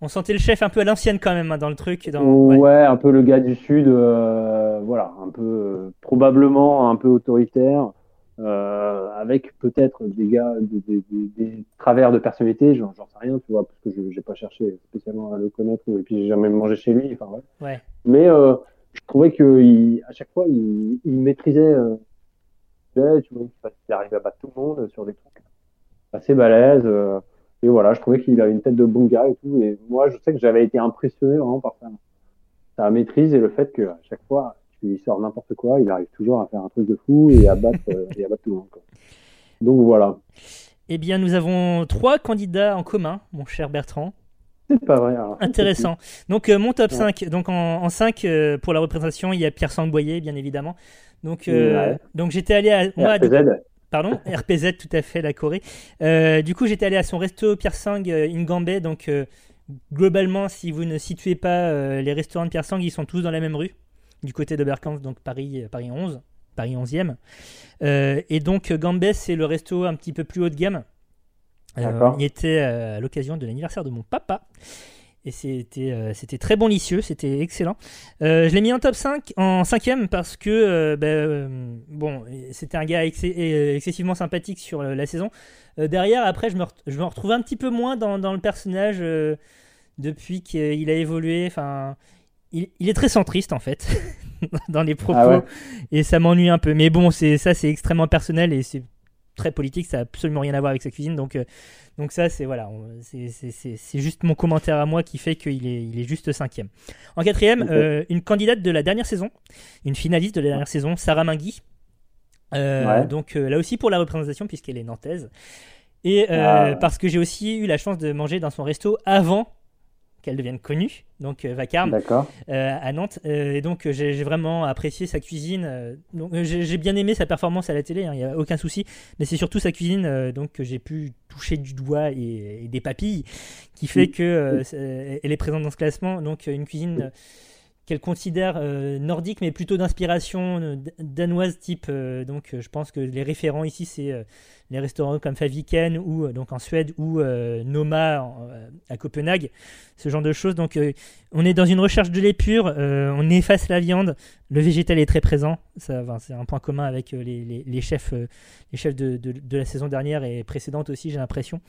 On sentait le chef un peu à l'ancienne quand même hein, dans le truc. Dans... ouais. ouais. un peu le gars du sud, euh, voilà, un peu euh, probablement un peu autoritaire, euh, avec peut-être des gars, des, des, des- travers de personnalité, j'en j'en sais rien, tu vois, parce que je j'ai pas cherché spécialement à le connaître, et puis j'ai jamais mangé chez lui, enfin ouais. Ouais. Mais euh, je trouvais que il, à chaque fois, il, il maîtrisait. Euh, tu vois, il arrivait à battre tout le monde sur des trucs assez balèzes. Et voilà, je trouvais qu'il avait une tête de bon gars et tout. Et moi, je sais que j'avais été impressionné vraiment par sa, sa maîtrise et le fait que à chaque fois, lui sors n'importe quoi, il arrive toujours à faire un truc de fou et à battre, euh, et à battre tout le monde. Quoi. Donc voilà. Eh bien, nous avons trois candidats en commun, mon cher Bertrand. C'est pas vrai. alors. Intéressant. Donc, euh, mon top Ouais. 5. Donc, en, en 5, euh, pour la représentation, il y a Pierre Sangboyer, bien évidemment. Donc, euh, Ouais. donc j'étais allé à. Moi. Pardon, (laughs) RPZ, tout à fait, la Corée. Euh, du coup, j'étais allé à son resto Pierre Sang euh, in Gambé. Donc, euh, globalement, si vous ne situez pas euh, les restaurants de Pierre Sang, ils sont tous dans la même rue, du côté de Berkamp, donc Paris, Paris 11, Paris 11e. Euh, et donc, Gambé, c'est le resto un petit peu plus haut de gamme. Y était à l'occasion de l'anniversaire de mon papa. Et c'était euh, c'était très bon licieux, c'était excellent. Euh, je l'ai mis en top 5, en cinquième parce que euh, ben, bon, c'était un gars ex- excessivement sympathique sur la saison. Derrière, après, je me, je me retrouve un petit peu moins dans, dans le personnage depuis qu'il a évolué. Enfin, il, il est très centriste en fait (laughs) dans les propos Ah ouais. et ça m'ennuie un peu. Mais bon, c'est ça, c'est extrêmement personnel et c'est très politique. Ça a absolument rien à voir avec sa cuisine, donc. euh, donc ça, c'est voilà, c'est- juste mon commentaire à moi qui fait qu'il est, il est juste cinquième. En quatrième, euh, une candidate de la dernière saison, une finaliste de la dernière saison, Sarah Mingui. Euh, Ouais. Donc là aussi pour la représentation puisqu'elle est nantaise. Et Ah parce que j'ai aussi eu la chance de manger dans son resto avant qu'elle devienne connue, donc euh, Vacarme euh, à Nantes. Euh, et donc, j'ai vraiment apprécié sa cuisine. donc, j'ai bien aimé sa performance à la télé, il n'y a aucun souci. Mais c'est surtout sa cuisine donc, que j'ai pu toucher du doigt et, et des papilles qui fait Oui. que elle est présente dans ce classement. Donc, une cuisine qu'elle considère euh, nordique, mais plutôt d'inspiration danoise type. euh, donc, euh, je pense que les référents ici, c'est les restaurants comme Faviken ou euh, donc en Suède ou euh, Noma en- euh, à Copenhague, ce genre de choses. Donc, on est dans une recherche de l'épure, on efface la viande, le végétal est très présent, ça, enfin, c'est un point commun avec les, les- les chefs, les chefs de, de- de la saison dernière et précédente aussi, j'ai l'impression.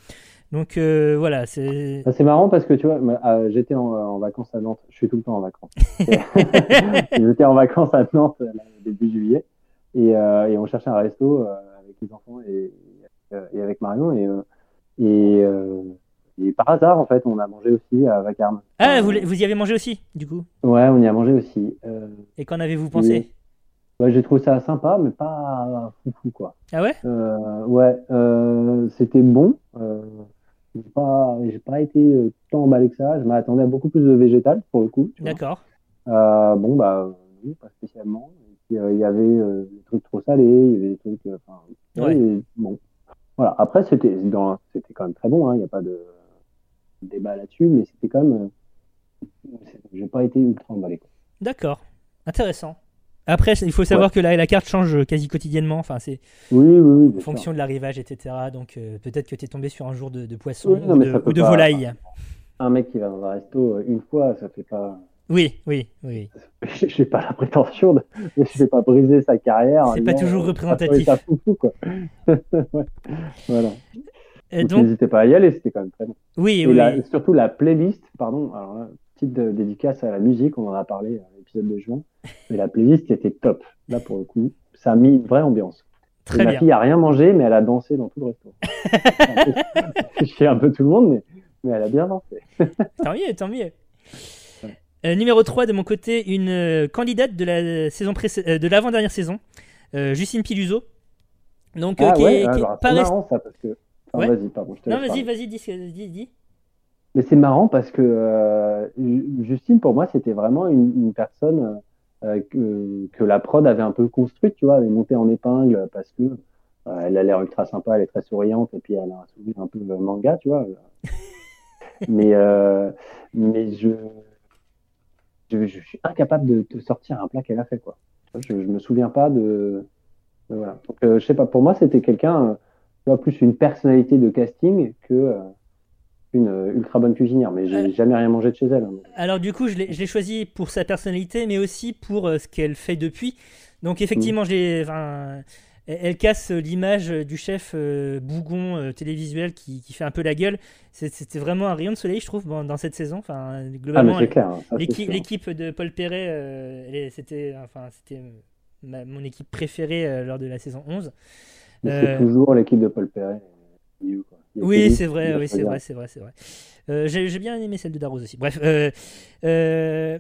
Donc euh, voilà, c'est Ça, C'est marrant parce que tu vois, euh, j'étais en, en vacances à Nantes. Je suis tout le temps en vacances. (laughs) (laughs) j'étais en vacances à Nantes là, début juillet et, euh, et on cherchait un resto avec les enfants et, et avec Marion et, euh, et, euh, et par hasard en fait on a mangé aussi à Vacarme. ah Euh, vous, vous y avez mangé aussi du coup? Ouais, on y a mangé aussi. Euh, et qu'en avez-vous pensé? ouais, j'ai trouvé ça sympa mais pas foufou quoi. Ah ouais? Euh, ouais, euh, c'était bon. Euh, j'ai pas, j'ai pas été euh, tant emballé que ça. Je m'attendais à beaucoup plus de végétal pour le coup. D'accord. Euh, bon bah non, pas spécialement. Et euh, il y avait euh, des trucs trop salés, il y avait des trucs. euh, Enfin, Ouais. et bon. Voilà. Après c'était, c'était quand même très bon. hein, Il n'y a pas de débat là-dessus, mais c'était quand même. euh, j'ai pas été ultra emballé. D'accord. Intéressant. Après, il faut savoir que la, la carte change quasi quotidiennement. Enfin, c'est Oui, oui, oui. en fonction de l'arrivage, etc. Donc euh, peut-être que tu es tombé sur un jour de, de poisson non, ou de, ou volaille. Un mec qui va dans un resto euh, une fois, ça fait pas. Oui, oui, oui. (laughs) Je n'ai pas la prétention de. Je vais pas briser sa carrière. C'est pas toujours euh, représentatif. Ça foufou, quoi. (laughs) Ouais. Voilà. Et Donc, donc, n'hésitez pas à y aller, c'était quand même très bon. oui, Et oui. la- surtout la playlist, pardon, alors là, petite euh, dédicace à la musique, on en a parlé à l'épisode de juin, mais la playlist était top. Là, pour le coup, ça a mis une vraie ambiance. Très ma bien. fille a rien mangé, mais elle a dansé dans tout le. Je fais (laughs) un peu tout le monde, mais, mais elle a bien dansé. Tant mieux, tant mieux. Euh, numéro 3 de mon côté, une euh, candidate de la saison euh, de l'avant-dernière saison, Justine Piluso. Donc, Ah qui ouais, est- qui est alors, pas rest- marrant ça, parce que. Enfin, Ouais. Vas-y, pardon, je te Non, vas-y, vas-y, dis, dis, dis. Mais c'est marrant parce que Ju- Justine, pour moi, c'était vraiment une, une personne que, que la prod avait un peu construite, tu vois, elle est montée en épingle parce que elle a l'air ultra sympa, elle est très souriante et puis elle a un sourire un peu manga, tu vois. (laughs) mais euh, mais je, je je suis incapable de te sortir un plat qu'elle a fait, quoi. Je, je me souviens pas de, de- voilà. Donc euh, je sais pas, pour moi, c'était quelqu'un, euh, plus une personnalité de casting que euh, une euh, ultra bonne cuisinière, mais j'ai jamais rien mangé de chez elle. hein. Alors du coup, je l'ai choisi pour sa personnalité, mais aussi pour ce qu'elle fait depuis. Donc effectivement, l'ai- enfin, elle, casse l'image du chef euh, bougon euh, télévisuel qui, qui fait un peu la gueule. C'était vraiment un rayon de soleil, je trouve, dans, dans cette saison. Enfin, Ah, globalement, c'est l'équipe de Paul Perret, euh, c'était enfin, mon équipe préférée euh, lors de la saison 11. Mais Euh, c'est toujours l'équipe de Paul Perret. quoi. Oui, c'est vrai, oui, c'est vrai, c'est vrai, c'est vrai. Euh, J'ai bien aimé celle de Darroze aussi. Bref, euh, euh,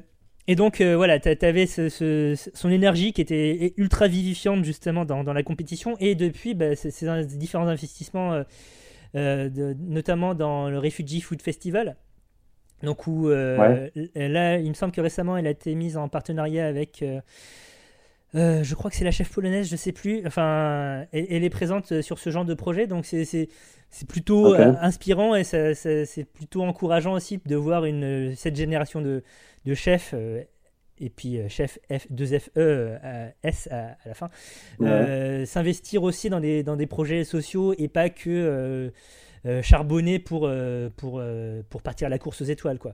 et donc euh, voilà, ce, ce- son énergie qui était ultra vivifiante justement dans, dans la compétition, et depuis, bah, ces différents investissements, euh, euh, de- notamment dans le Refugee Food Festival. Donc où là, il me semble que récemment, elle a été mise en partenariat avec. euh, je crois que c'est la chef polonaise, je sais plus. Enfin, elle, elle est présente sur ce genre de projet, donc c'est plutôt inspirant et c'est plutôt encourageant aussi de voir une, cette génération de, de chefs euh, et puis euh, chef F, 2FE euh, S à, à la fin euh, s'investir aussi dans des, dans des projets sociaux et pas que euh, charbonner pour, pour, pour partir à la course aux étoiles. Quoi.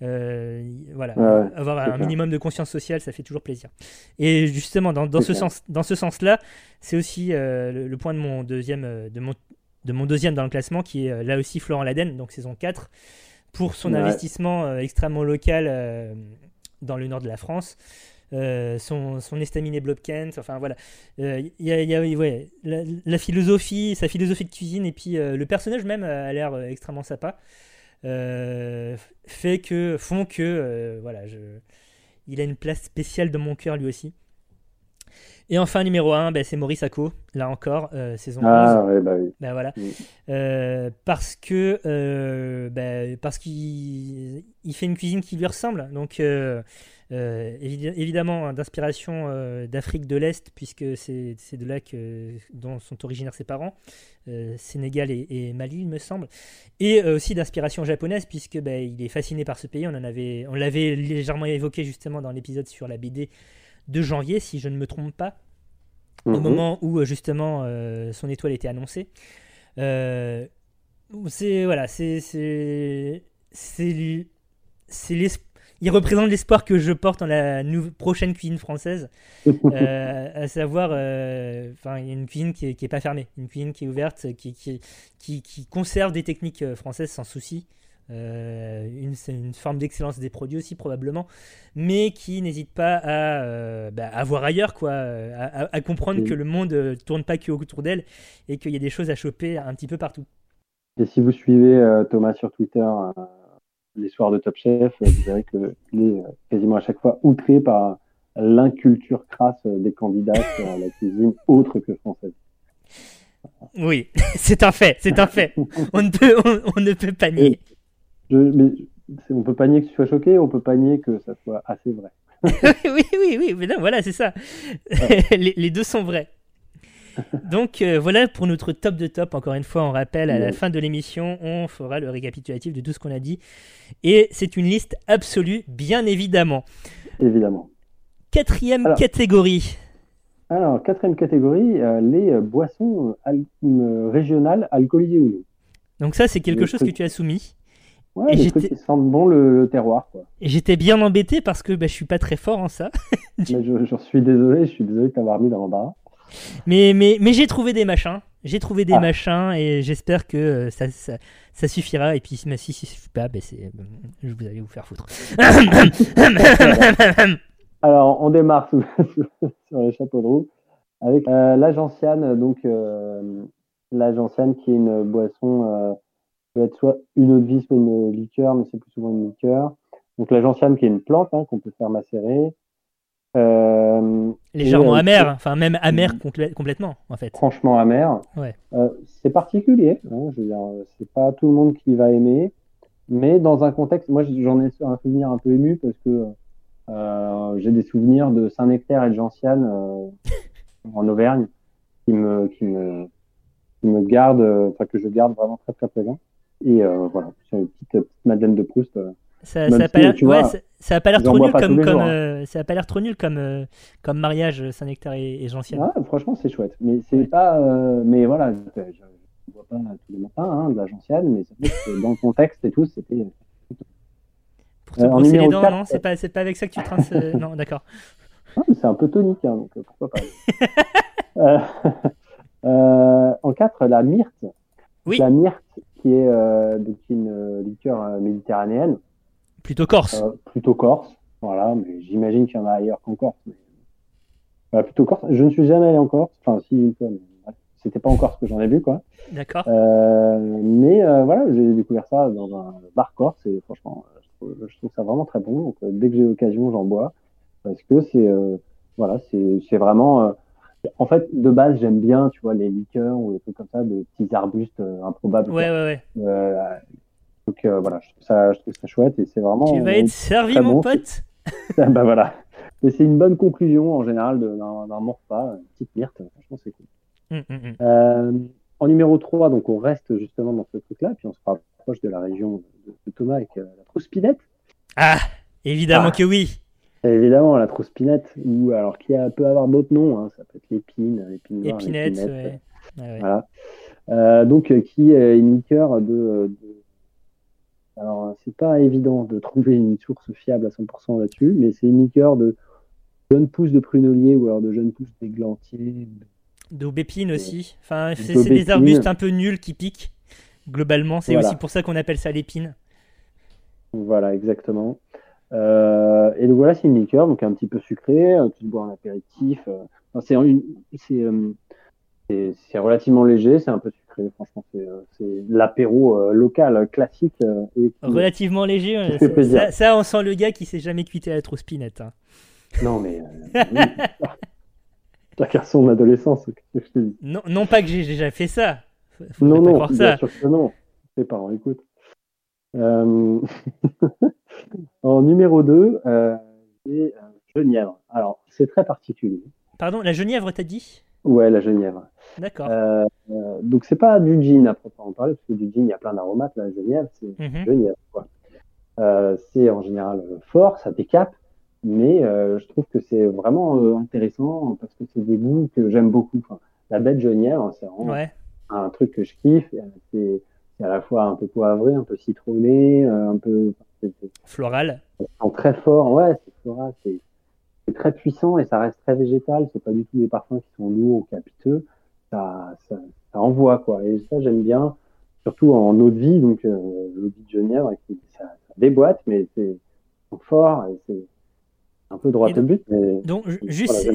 Voilà, Ouais, avoir un clair. minimum de conscience sociale, ça fait toujours plaisir. Et justement, dans, dans ce, clair. sens, dans ce sens-là, c'est aussi le, le point de mon deuxième, de mon, de mon deuxième dans le classement, qui est là aussi Florent Laden, donc saison 4, pour son Ouais. investissement euh, extrêmement local euh, dans le nord de la France. euh, son, son estaminet Blobkent, enfin voilà. Euh, Il y a, il y a- ouais, la, la philosophie, sa philosophie de cuisine, et puis euh, le personnage même a l'air extrêmement sympa. fait que, font que, voilà, je, il a une place spéciale dans mon cœur lui aussi. Et enfin, numéro 1, c'est Maurice Acco, là encore, euh, saison 11. Ah, ouais, bah oui. Ben voilà. Euh, parce que euh, ben, parce qu'il il fait une cuisine qui lui ressemble. Donc euh, évi- évidemment hein, d'inspiration d'Afrique de l'Est puisque c'est de là que dont sont originaires ses parents, Sénégal et, et Mali il me semble, et aussi d'inspiration japonaise puisque ben, il est fasciné par ce pays. On l'avait légèrement évoqué justement dans l'épisode sur la BD de janvier si je ne me trompe pas au Mhm. moment où euh, justement euh, son étoile était annoncée. Euh, c'est voilà, c'est c'est c'est il représente l'espoir que je porte dans la prochaine cuisine française, (laughs) euh, à savoir, enfin, il y a une cuisine qui est, qui est pas fermée, une cuisine qui est ouverte, qui, qui, qui, qui conserve des techniques françaises sans souci. Euh, une, forme d'excellence des produits aussi probablement, mais qui n'hésite pas à, euh, bah, à voir ailleurs, quoi, euh, à, à- à comprendre Oui. que le monde euh, tourne pas que autour d'elle et qu'il y a des choses à choper un petit peu partout. Et si vous suivez euh, Thomas sur Twitter les soirs de Top Chef, vous verrez qu'il est quasiment à chaque fois outré par l'inculture crasse des candidats à la cuisine autre que française. Oui, (laughs) c'est un fait, c'est un fait. On ne peut, on, on ne peut pas nier. Je, mais on peut pas nier que tu sois choqué, on peut pas nier que ça soit assez vrai. (laughs) oui, oui, oui, mais non, voilà, c'est ça. (laughs) les, les deux sont vrais. Donc euh, voilà pour notre top de top. Encore une fois, on rappelle à la fin de l'émission, on fera le récapitulatif de tout ce qu'on a dit. Et c'est une liste absolue, bien évidemment. Évidemment. Quatrième Alors. catégorie. Alors, quatrième catégorie, euh, les boissons al- euh, régionales alcoolisées ou non. Donc ça, c'est quelque chose que tu as soumis. Ouais, Et des trucs qui sentent bon le, le terroir, quoi. Et j'étais bien embêté parce que bah, je suis pas très fort en ça. (laughs) Mais je, j'en suis désolé, je suis désolé de t'avoir mis dans l'embarras. Mais, mais, mais j'ai trouvé des machins. J'ai trouvé des Ah. machins et j'espère que euh, ça, ça, ça suffira. Et puis, si ça suffit pas, ben c'est, je vous allez vous faire foutre. (laughs) Alors, on démarre (laughs) sous- sur les chapeaux de roue avec euh, la gentiane, donc euh, la gentiane qui est une boisson, euh, peut être soit une eau de vie, soit une liqueur, mais c'est plus souvent une liqueur. Donc la gentiane qui est une plante hein, qu'on peut faire macérer. Euh, Légèrement euh, amer, enfin même amer complè- complètement en fait. franchement amer. Ouais. Euh, c'est particulier, hein, je veux dire, c'est pas tout le monde qui va aimer, mais dans un contexte, moi j'en ai un souvenir un peu ému parce que j'ai des souvenirs de Saint-Nectaire et de Gentiane (laughs) en Auvergne qui me, qui me, qui me gardent, enfin que je garde vraiment très très présent. Et euh, voilà, c'est une petite, petite Madeleine de Proust. euh. Ça, Même ça a pas l'air, ouais, trop nul comme, tous les comme jours, euh, ça a pas l'air trop nul comme, euh, comme mariage euh, Saint-Nectaire et, et Gentiane. Ah, franchement, c'est chouette. Mais c'est Ouais. pas, euh, mais voilà, je, je bois pas tous les matins hein, de la Gentiane, mais que dans le contexte et tout, c'était Pour Euh, en brosser les dents, non C'est pas, c'est pas avec ça que tu trinces. euh, (laughs) non, d'accord. C'est un peu tonique, hein, donc euh, pourquoi pas. Euh, (laughs) euh, en 4, la myrte. Oui. La myrte, qui est euh, une euh, liqueur euh, méditerranéenne, Plutôt corse. euh, plutôt corse. Voilà, mais j'imagine qu'il y en a ailleurs qu'en Corse. Mais... Voilà, plutôt corse. Je ne suis jamais allé en Corse. Enfin, si, une fois, mais c'était pas en Corse que j'en ai vu, quoi. D'accord. Euh, mais euh, voilà, j'ai découvert ça dans un bar corse et franchement, je trouve, je trouve ça vraiment très bon. Donc, euh, dès que j'ai l'occasion, j'en bois parce que c'est voilà, c'est vraiment. En fait, de base, j'aime bien, tu vois, les liqueurs ou les trucs comme ça, de petits arbustes euh, improbables. Ouais, ouais, ouais. Euh, donc euh, voilà, je trouve ça, je trouve ça chouette et c'est vraiment. tu vas être servi, mon bon, pote. (laughs) bah voilà. Et c'est une bonne conclusion en général d'un repas, une petite myrte. Franchement, c'est cool. Hum, hum, hum. Euh, en numéro 3, donc on reste justement dans ce truc-là, puis on se rapproche de la région de, de Thomas avec euh, la trouspinette. Ah, évidemment Ah. que oui. Évidemment, la trouspinette, ou alors qui a, peut avoir d'autres noms, hein, ça peut être l'épine, l'épine noire, Épinette, l'épinette, ouais. Voilà. Euh, donc, euh, qui est liqueur de, de- Alors, c'est pas évident de trouver une source fiable à 100% là-dessus, mais c'est liqueur de jeunes pousses de prunelier ou alors de jeunes pousses d'églantier. D'aubépine aussi. Enfin, c'est des arbustes un peu nuls qui piquent. Globalement, c'est Voilà. aussi pour ça qu'on appelle ça l'épine. Voilà, exactement. Euh, et donc voilà, c'est une liqueur, donc un petit peu sucrée, euh, tu bois en apéritif. euh, c'est c'est euh, c'est- c'est relativement léger, c'est un peu sucré, franchement, c'est euh, c'est l'apéro local classique. et Relativement léger. fait ça-. Ça, ça, on sent le gars qui s'est jamais quitté la trop spinette. hein. Non, mais. Euh, oui. (laughs) Chacun son adolescence, je te dis. Non, non pas que j'ai déjà fait ça. Faut- Non, non, bien ça. sûr que non. Tes parents écoute. Euh, (laughs) en numéro 2, euh, c'est euh, Genièvre. Alors, c'est très particulier. Pardon, la genièvre, t'as dit? Ouais, la Genièvre. D'accord. Euh, euh, donc c'est pas du gin à proprement parler, parce que du gin il y a plein d'aromates, la Genièvre c'est Mhm. Genièvre quoi. Euh, c'est en général euh, fort, ça décape, mais je trouve que c'est vraiment intéressant parce que c'est des goûts que j'aime beaucoup. Enfin, la bête Genièvre, c'est vraiment Ouais. un truc que je kiffe. C'est à la fois un peu poivré, un peu citronné, un peu Floral. c'est très fort. Ouais, c'est floral, c'est très puissant et ça reste très végétal. C'est pas du tout des parfums qui sont lourds ou capiteux. Ça, ça, ça envoie quoi. Et ça j'aime bien, surtout en eau de vie. Donc euh, l'eau de vie de Genièvre, qui- ça, ça déboîte, mais c'est fort et c'est un peu droit au but. Mais Donc, ju- Voilà, juste, j'aime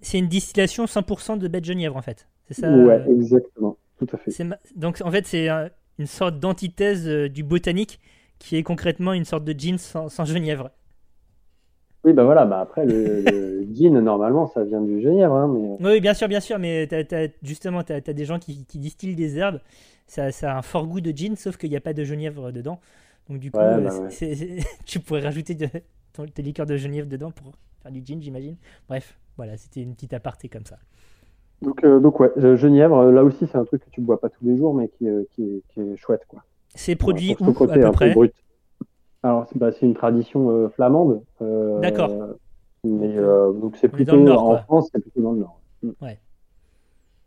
c'est- une distillation 100% de bête genièvre, en fait. C'est ça ouais, euh, exactement, tout à fait. ma- Donc, en fait, c'est un- une sorte d'antithèse euh, du botanique qui est concrètement une sorte de gin sans, sans genièvre. Oui, bah voilà. Bah après le, le (laughs) gin normalement ça vient du Genièvre, hein, mais Oui, bien sûr, bien sûr, mais t'as- justement, tu as, des gens qui, qui distillent des herbes. Ça, ça a un fort goût de gin, sauf qu'il n'y a pas de genièvre dedans. Donc, du coup, Ouais, euh, bah (laughs) tu pourrais rajouter de, ton- tes liqueurs de genièvre dedans pour faire du gin, j'imagine. Bref, voilà, c'était une petite aparté comme ça. Donc, euh, donc ouais, euh, Genièvre, euh, là aussi c'est un truc que tu bois pas tous les jours, mais qui, euh, qui, est, qui est chouette quoi. C'est produit ce où, côté à peu près brut. Alors c'est bah, une tradition euh, flamande. euh, D'accord. Mais euh, donc c'est plutôt Nord, en quoi. France, c'est plutôt dans le Nord. Mm. Ouais.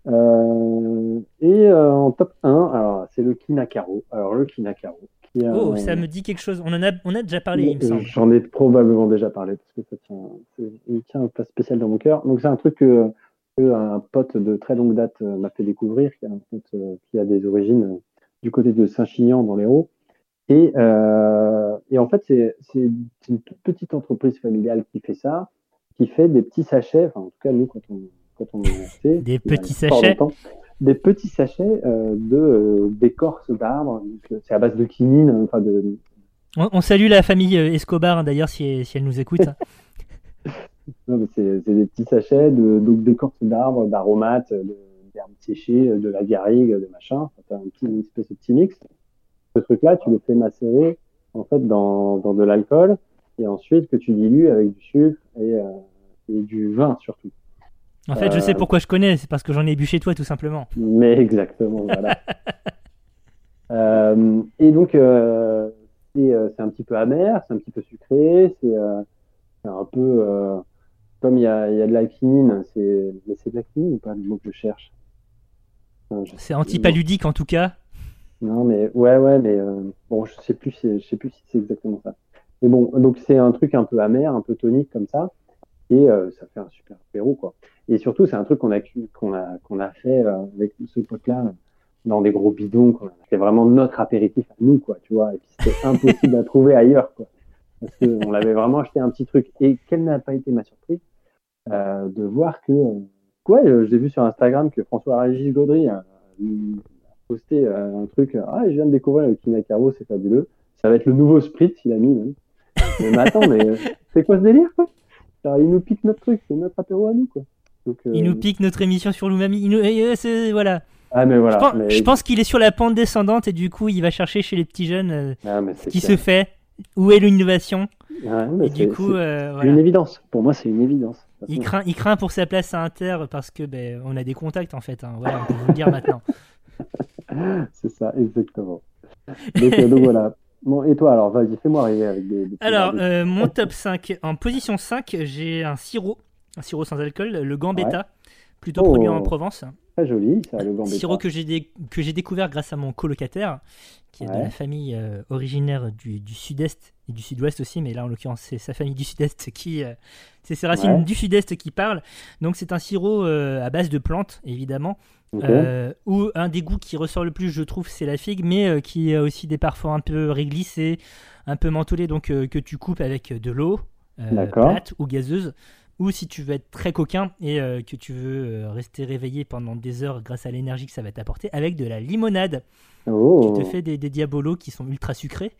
Euh, et euh, en top 1, alors c'est le Kinakaro. Alors le Kinakaro. Qui a Oh, ça me dit quelque chose. On en a, on a déjà parlé, il me semble. J'en ai probablement déjà parlé parce que ça tient, il tient une place spéciale dans mon cœur. Donc c'est un truc que, que un pote de très longue date m'a fait découvrir, qui a un pote qui a des origines du côté de Saint-Chinian dans l'Hérault. Et, euh, et en fait, c'est une toute petite entreprise familiale qui fait ça, qui fait des petits sachets. Enfin, en tout cas, nous, quand on, quand on acheté, Des petits sachets longtemps, des petits sachets euh, de euh, d'écorce d'arbres. Euh, C'est à base de quinine, enfin de, On, on salue la famille Escobar, hein, d'ailleurs, si, si elle nous écoute. (laughs) C'est des petits sachets de d'écorce d'arbres, d'aromates, de- d'herbes séchées, de la garrigue, de machin. T'as un petit, une espèce de petit mix. Ce truc-là, tu le fais macérer en fait dans, dans de l'alcool et ensuite que tu dilues avec du sucre et, euh, et du vin surtout. En fait, je Euh, sais pourquoi je connais, c'est parce que j'en ai bu chez toi, tout simplement. Mais exactement, voilà. (laughs) Euh, et donc, euh, c'est euh, c'est un petit peu amer, c'est un petit peu sucré, c'est euh, c'est un peu euh, comme il y a, y a de la quinine, c'est mais c'est de la quinine ou pas le mot que je cherche? C'est antipaludique en tout cas. Non, mais ouais, ouais, mais euh, bon, je sais plus, si- je sais plus si c'est exactement ça. Mais bon, donc c'est un truc un peu amer, un peu tonique comme ça, et euh, ça fait un super apéro quoi. Et surtout, c'est un truc qu'on a qu'on a qu'on a fait euh, avec ce pote-là dans des gros bidons. qu'on a fait vraiment notre apéritif à nous quoi, tu vois. Et puis c'était impossible à trouver ailleurs quoi, parce que on l'avait vraiment acheté un petit truc. Et quelle n'a pas été ma surprise de voir que, euh, ouais, euh, j'ai vu sur Instagram que François-Régis Gaudry a, a posté euh, un truc. euh, Ah, je viens de découvrir le Kinakaro, c'est fabuleux. Ça va être le nouveau Spritz, il a mis même. Mais, mais attends, mais euh, (laughs) c'est quoi ce délire quoi? Alors, Il nous pique notre truc, c'est notre apéro à nous quoi. Donc, euh, Il nous pique notre émission sur l'umami. Il nous... euh, c'est- voilà. Ah mais voilà. je pense, mais- je pense qu'il est sur la pente descendante et du coup, il va chercher chez les petits jeunes euh, Ah, ce qui se fait, où est l'innovation? Et du coup, euh, voilà. une évidence. Pour moi, c'est une évidence. Il craint, il craint pour sa place à Inter parce que ben, on a des contacts en fait. hein. Voilà, on peut vous le dire maintenant. (laughs) C'est ça, exactement. Donc, euh, donc voilà. Bon, et toi, alors, vas-y, fais-moi rêver avec des. Alors, euh, mon top 5. En position 5, j'ai un sirop, un sirop sans alcool, le Gambetta, plutôt Oh. produit en Provence. Très joli, ça, le gambetta. Sirop que j'ai dé- que j'ai découvert grâce à mon colocataire, qui est de la famille euh, originaire du, du sud-est et du sud-ouest aussi, mais là en l'occurrence c'est sa famille du sud-est (laughs) qui, euh, c'est ses racines Ouais. du sud-est qui parlent. Donc c'est un sirop euh, à base de plantes évidemment, Ok. euh, où un des goûts qui ressort le plus je trouve c'est la figue, mais euh, qui a aussi des parfums un peu réglissés, un peu mentholés, donc que tu coupes avec de l'eau plate ou gazeuse. Ou si tu veux être très coquin et que tu veux rester réveillé pendant des heures grâce à l'énergie que ça va t'apporter, avec de la limonade. Oh, Tu te fais des, des diabolos qui sont ultra sucrés,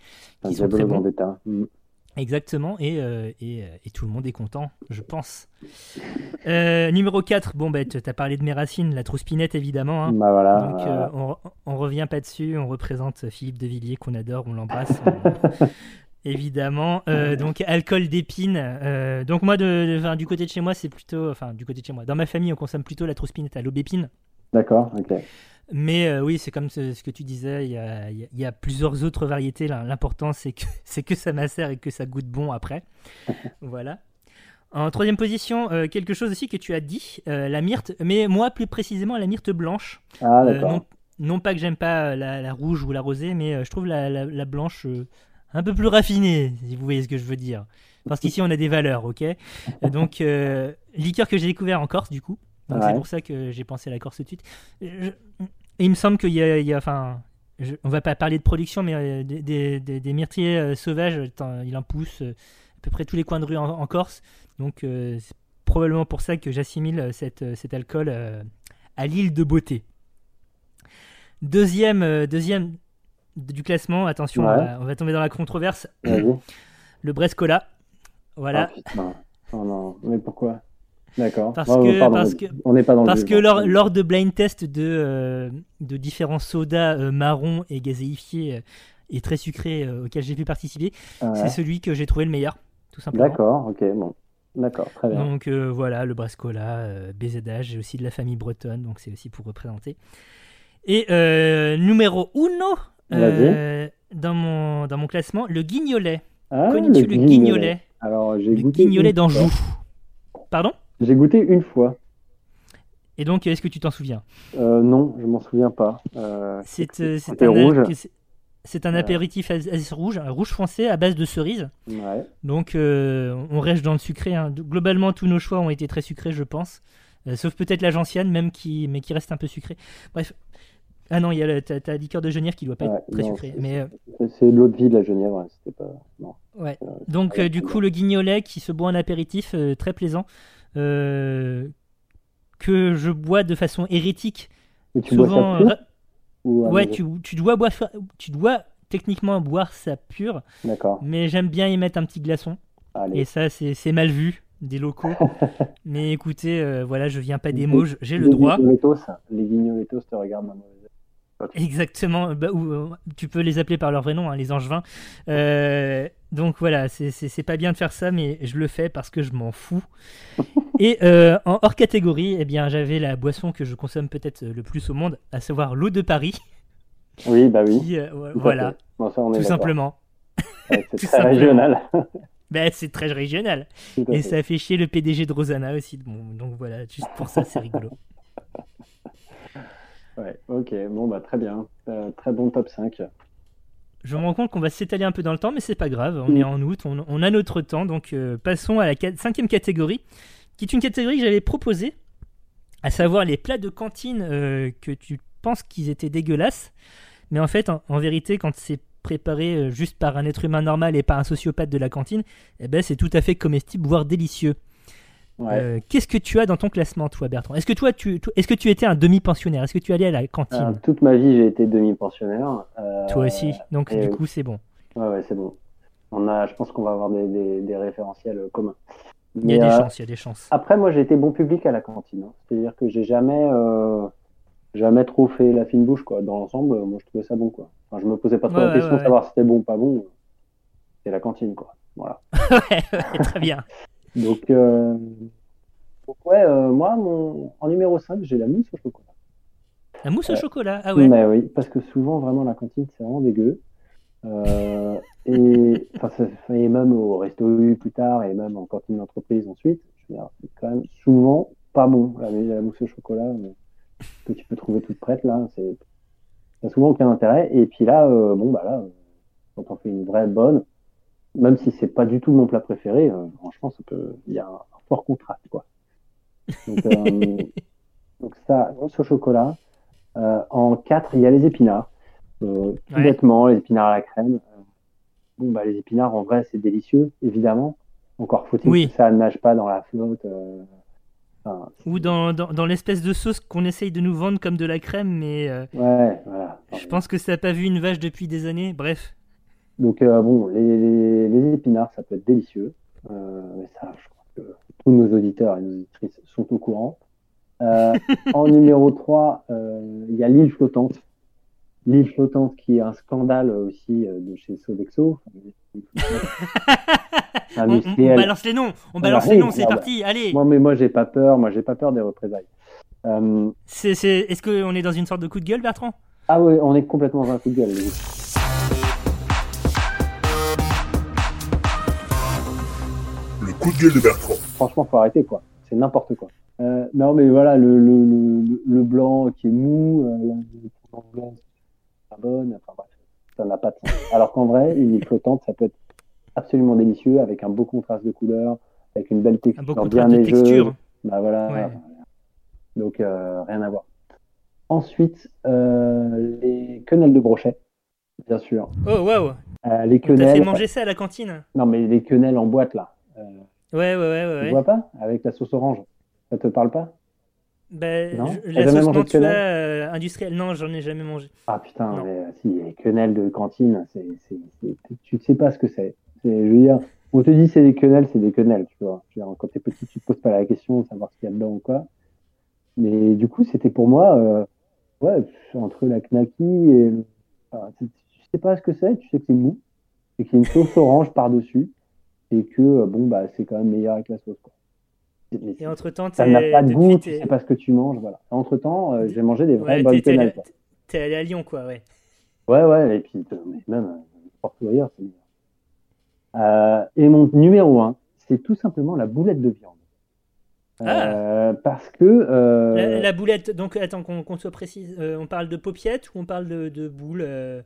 un qui sont très bons. Mm. Exactement, et, euh, et, euh, et tout le monde est content, je pense. Euh, numéro 4, bon, bah, tu as parlé de mes racines, la trouspinette évidemment. hein. Bah voilà. Donc voilà. euh, on, on revient pas dessus, on représente Philippe de Villiers qu'on adore, on l'embrasse. (laughs) Évidemment, Euh, donc alcool d'épine. euh, donc moi, de, de- enfin, du côté de chez moi, c'est plutôt, enfin du côté de chez moi, dans ma famille, on consomme plutôt la trouspinette à l'aubépine. D'accord, ok. Mais euh, oui, c'est comme ce, ce que tu disais, il y a, il y plusieurs autres variétés. L'important, c'est que, (laughs) c'est que ça macère et que ça goûte bon après. (laughs) voilà. En troisième position, euh, quelque chose aussi que tu as dit, euh, la myrte, mais moi plus précisément la myrte blanche. Ah, d'accord. non, non pas que j'aime pas la, la rouge ou la rosée, mais je trouve la, la- la blanche un peu plus raffinée, si vous voyez ce que je veux dire. Parce qu'ici on a des valeurs, ok? (laughs) Donc, liqueur que j'ai découvert en Corse, du coup. Donc c'est pour ça que j'ai pensé à la Corse tout de suite. Je- et il me semble qu'il y a, il y a- enfin, je- on va pas parler de production, mais euh, des, des, des- des myrtilles euh, sauvages, il en pousse euh, à peu près tous les coins de rue en, en Corse. Donc euh, c'est probablement pour ça que j'assimile cette, cet alcool à l'île de beauté. Deuxième, deuxième du classement, attention, Ouais. on, va, on va tomber dans la controverse, le Brescola. Voilà. Ah. Oh non, mais pourquoi? D'accord. Parce Oh, que- pardon, parce que- on n'est pas dans le Parce que lors, lors de blind test de, euh, de différents sodas euh, marrons et gazéifiés euh, et très sucrés euh, auxquels j'ai pu participer, Ah ouais. c'est celui que j'ai trouvé le meilleur, tout simplement. D'accord, ok, bon. D'accord, très bien. Donc voilà, le Brascola, BZH, j'ai aussi de la famille bretonne, donc c'est aussi pour représenter. Et numéro uno dans, mon, dans mon classement, le guignolet. Ah, Connais-tu le guignolet Alors, j'ai Le guignolet d'Anjou. Pardon? J'ai goûté une fois. Et donc, est-ce que tu t'en souviens? Euh, non, je m'en souviens pas. Euh, C'est euh, un, un apéritif rouge, un rouge français à base de cerises. Ouais. Donc, euh, on reste dans le sucré. hein. Globalement, tous nos choix ont été très sucrés, je pense. Euh, sauf peut-être la gentiane, même qui, mais qui reste un peu sucré. Bref. Ah non, il y a ta liqueur de Genièvre qui doit pas Ouais, être très non, sucrée. c'est- Mais C'est- de l'eau de vie de la Genièvre, ouais, c'était pas. Non. ouais. Euh, Donc, euh, du coup, le guignolet qui se boit en apéritif, très plaisant. Euh, que je bois de façon hérétique. Et tu bois Souvent, ça euh, ou ouais, tu, tu dois boire, tu dois techniquement boire ça pur, D'accord. mais j'aime bien y mettre un petit glaçon. Allez. Et ça, c'est mal vu des locaux. (laughs) mais écoutez, euh, voilà, je viens pas des je- j'ai le droit. les guignoletos te regardent. Exactement. Bah, ou, euh, tu peux les appeler par leur vrai nom, hein, les angevins. Euh, donc voilà, c'est- pas bien de faire ça, mais je le fais parce que je m'en fous. (laughs) Et euh, en hors catégorie, eh bien, j'avais la boisson que je consomme peut-être le plus au monde, à savoir l'eau de Paris. Oui, bah oui. Qui, euh, tout voilà, fait. Bon, ça, on est tout simplement. Ouais, c'est (laughs) très simplement. régional. (laughs) Ben, c'est très régional. Tout Et fait. ça fait chier le PDG de Rosanna aussi. Bon, donc voilà, juste pour ça, c'est rigolo. Ouais, ok, bon, bah très bien. Euh, très bon top 5. Je me rends compte qu'on va s'étaler un peu dans le temps, mais c'est pas grave. On Mm. est en août, on, on a notre temps. Donc euh, passons à la cinquième catégorie, qui est une catégorie que j'avais proposée, à savoir les plats de cantine euh, que tu penses qu'ils étaient dégueulasses. Mais en fait, en, en vérité, quand c'est préparé euh, juste par un être humain normal et pas un sociopathe de la cantine, eh ben, c'est tout à fait comestible, voire délicieux. Ouais. Euh, Qu'est-ce que tu as dans ton classement, toi, Bertrand? Est-ce que toi, tu, est-ce que tu étais un demi-pensionnaire? Est-ce que tu allais à la cantine? Alors, toute ma vie, j'ai été demi-pensionnaire. Euh, Toi aussi. Donc, du coup, c'est bon. Ouais, ouais, c'est bon. On a, je pense qu'on va avoir des, des, des référentiels euh, communs. Il y a des euh, chances, il y a des chances. Après, moi, j'ai été bon public à la cantine. hein. C'est-à-dire que j'ai jamais, euh, jamais trop fait la fine bouche, quoi. Dans l'ensemble, euh, moi, je trouvais ça bon, quoi. Enfin, je me posais pas trop la question de savoir si c'était bon ou pas bon. C'est la cantine, quoi. Voilà. (laughs) ouais, ouais, très bien. (laughs) Donc, euh, donc, ouais, euh, moi, mon, en numéro 5, j'ai la mousse au chocolat. La mousse au chocolat, ah ouais. Mais oui, parce que souvent, vraiment, la cantine, c'est vraiment dégueu. Euh, et, (laughs) enfin, et même au resto U plus tard, et même en cantine d'entreprise ensuite, c'est quand même souvent pas bon. La, la mousse au chocolat que tu peux trouver toute prête, là, c'est ça n'a souvent aucun intérêt. Et puis là, euh, bon, bah là, quand on fait une vraie bonne, même si c'est pas du tout mon plat préféré, euh, franchement, ça peut, il y a un, un fort contraste, quoi. Donc, euh, (laughs) donc ça, mousse au chocolat. Euh, en 4, il y a les épinards. Tout Ouais. bêtement, les épinards à la crème. Bon, bah, les épinards, en vrai, c'est délicieux, évidemment. Encore faut-il Oui. que ça ne nage pas dans la flotte. enfin, Ou dans, dans, dans l'espèce de sauce qu'on essaye de nous vendre comme de la crème, mais euh, ouais, voilà. je pense que ça n'a pas vu une vache depuis des années. Bref. Donc, euh, bon, les, les, les épinards, ça peut être délicieux. Euh, mais ça, je crois que tous nos auditeurs et nos auditrices sont au courant. Euh, en (laughs) numéro 3, euh, il y a l'île flottante. L'île flottante qui est un scandale aussi euh, de chez Sodexo. (laughs) On, on- on Industriel. balance les noms, on balance les noms, c'est alors, parti, allez Moi, mais moi, j'ai pas peur. Moi, j'ai pas peur des représailles. Euh, Est-ce qu'on est dans une sorte de coup de gueule, Bertrand? Ah oui, on est complètement dans un coup de gueule. Coup de gueule de Bertrand. Franchement, faut arrêter, quoi. C'est n'importe quoi. Euh, non, mais voilà, le, le, le, le blanc qui est mou, euh, pas bonne, enfin bref, ça n'a pas de sens. Alors qu'en vrai, une île flottante, ça peut être absolument délicieux, avec un beau contraste de couleurs, avec une belle Un texture beau bien de neigeuse. texture. Bah voilà. Ouais. Donc, euh, rien à voir. Ensuite, euh, les quenelles de brochet, bien sûr. Oh, waouh Euh, les On t'a fait quenelles. manger ça à la cantine? Non, mais les quenelles en boîte, là. Ouais, ouais, ouais, ouais. Tu ouais. vois pas Avec la sauce orange? Ça te parle pas? Ben, Non? je- la sauce mangé euh, industrielle, non, j'en ai jamais mangé. Ah putain, Non. mais, euh, si, les quenelles de cantine, c'est, tu ne sais pas ce que c'est. Je veux dire, on te dit c'est des quenelles, c'est des quenelles, tu vois. Je veux dire, quand t'es petit, tu te poses pas la question de savoir ce qu'il y a dedans ou quoi. Mais du coup, c'était pour moi, euh, ouais, entre la knaki et. enfin, tu tu sais pas ce que c'est, tu sais que c'est mou, et qu'il y a une sauce orange par-dessus, et que, euh, bon, bah, c'est quand même meilleur avec la sauce, quoi. Mais Et entre-temps, ça n'a pas de goût, tu sais pas ce que tu manges, voilà. Entre temps, j'ai mangé des vraies Ouais, bonnes t'es- t'es allé- à Lyon, quoi, ouais. Ouais, ouais, et puis euh, mais même euh, où ailleurs, c'est meilleur. Euh, et mon numéro un, c'est tout simplement la boulette de viande. Ah. Euh, parce que euh, La, la boulette, donc attends qu'on qu'on soit précise, euh, on parle de paupiette ou on parle de, de boule euh,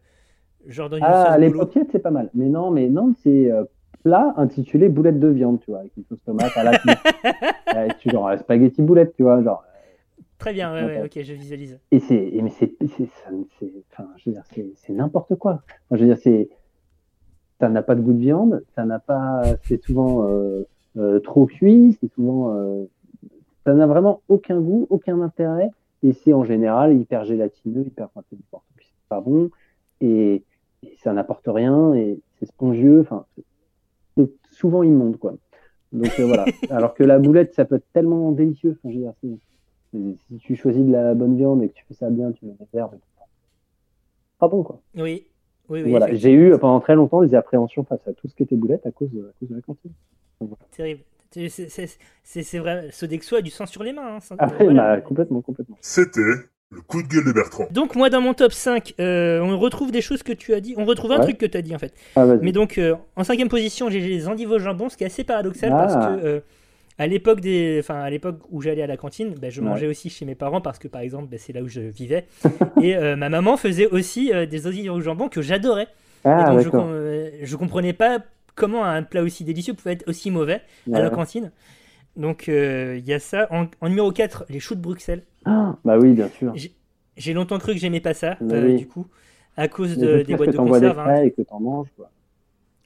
Genre dans une ah, les paupiètes c'est pas mal. Mais non, mais non, c'est euh, plat intitulé boulette de viande, tu vois, avec une sauce tomate à la (laughs) ouais, tu genre euh, spaghetti boulette, tu vois, genre. Très bien, ouais, ouais, Ok. je visualise. Et c'est, mais c'est, enfin, je veux dire, c'est, c'est n'importe quoi. Enfin, je veux dire, c'est, ça n'a pas de goût de viande, ça n'a pas, c'est souvent euh, euh, trop cuit, c'est souvent, euh, ça n'a vraiment aucun goût, aucun intérêt, et c'est en général hyper gélatineux, hyper, enfin, c'est pas bon, et, et ça n'apporte rien, et c'est spongieux, enfin, souvent immonde, quoi. Donc euh, voilà. (laughs) Alors que la boulette, ça peut être tellement délicieux. Enfin, je veux dire, c'est- c'est- si tu choisis de la bonne viande et que tu fais ça bien, tu mets des herbes, et tout. pas bon quoi. Oui, oui, oui. voilà. J'ai eu pendant très longtemps des appréhensions face à tout ce qui était boulette à cause de, à cause de la cantine. c'est terrible. C'est- vrai, Sodexo a du sang sur les mains. hein, ça- Ah voilà. bah, complètement, complètement. C'était le coup de gueule de Bertrand. Donc moi dans mon top 5, euh, on retrouve des choses que tu as dit, on retrouve un Ouais. truc que tu as dit en fait. Ah. Mais donc euh, en cinquième position, j'ai les endives au jambon, ce qui est assez paradoxal Ah. parce que euh, à l'époque des, enfin à l'époque où j'allais à la cantine, ben, je Ouais. mangeais aussi chez mes parents parce que par exemple ben, c'est là où je vivais (laughs) et euh, ma maman faisait aussi euh, des endives au jambon que j'adorais. Ah, donc je, com- euh, je comprenais pas comment un plat aussi délicieux pouvait être aussi mauvais à la cantine. Donc euh, il y a ça. En, en numéro 4, les choux de Bruxelles. Ah, bah oui, bien sûr. J'ai longtemps cru que j'aimais pas ça, Bah euh, oui. du coup, à cause de, des boîtes que de t'envoies des conserve. hein. frais et que t'en manges, quoi.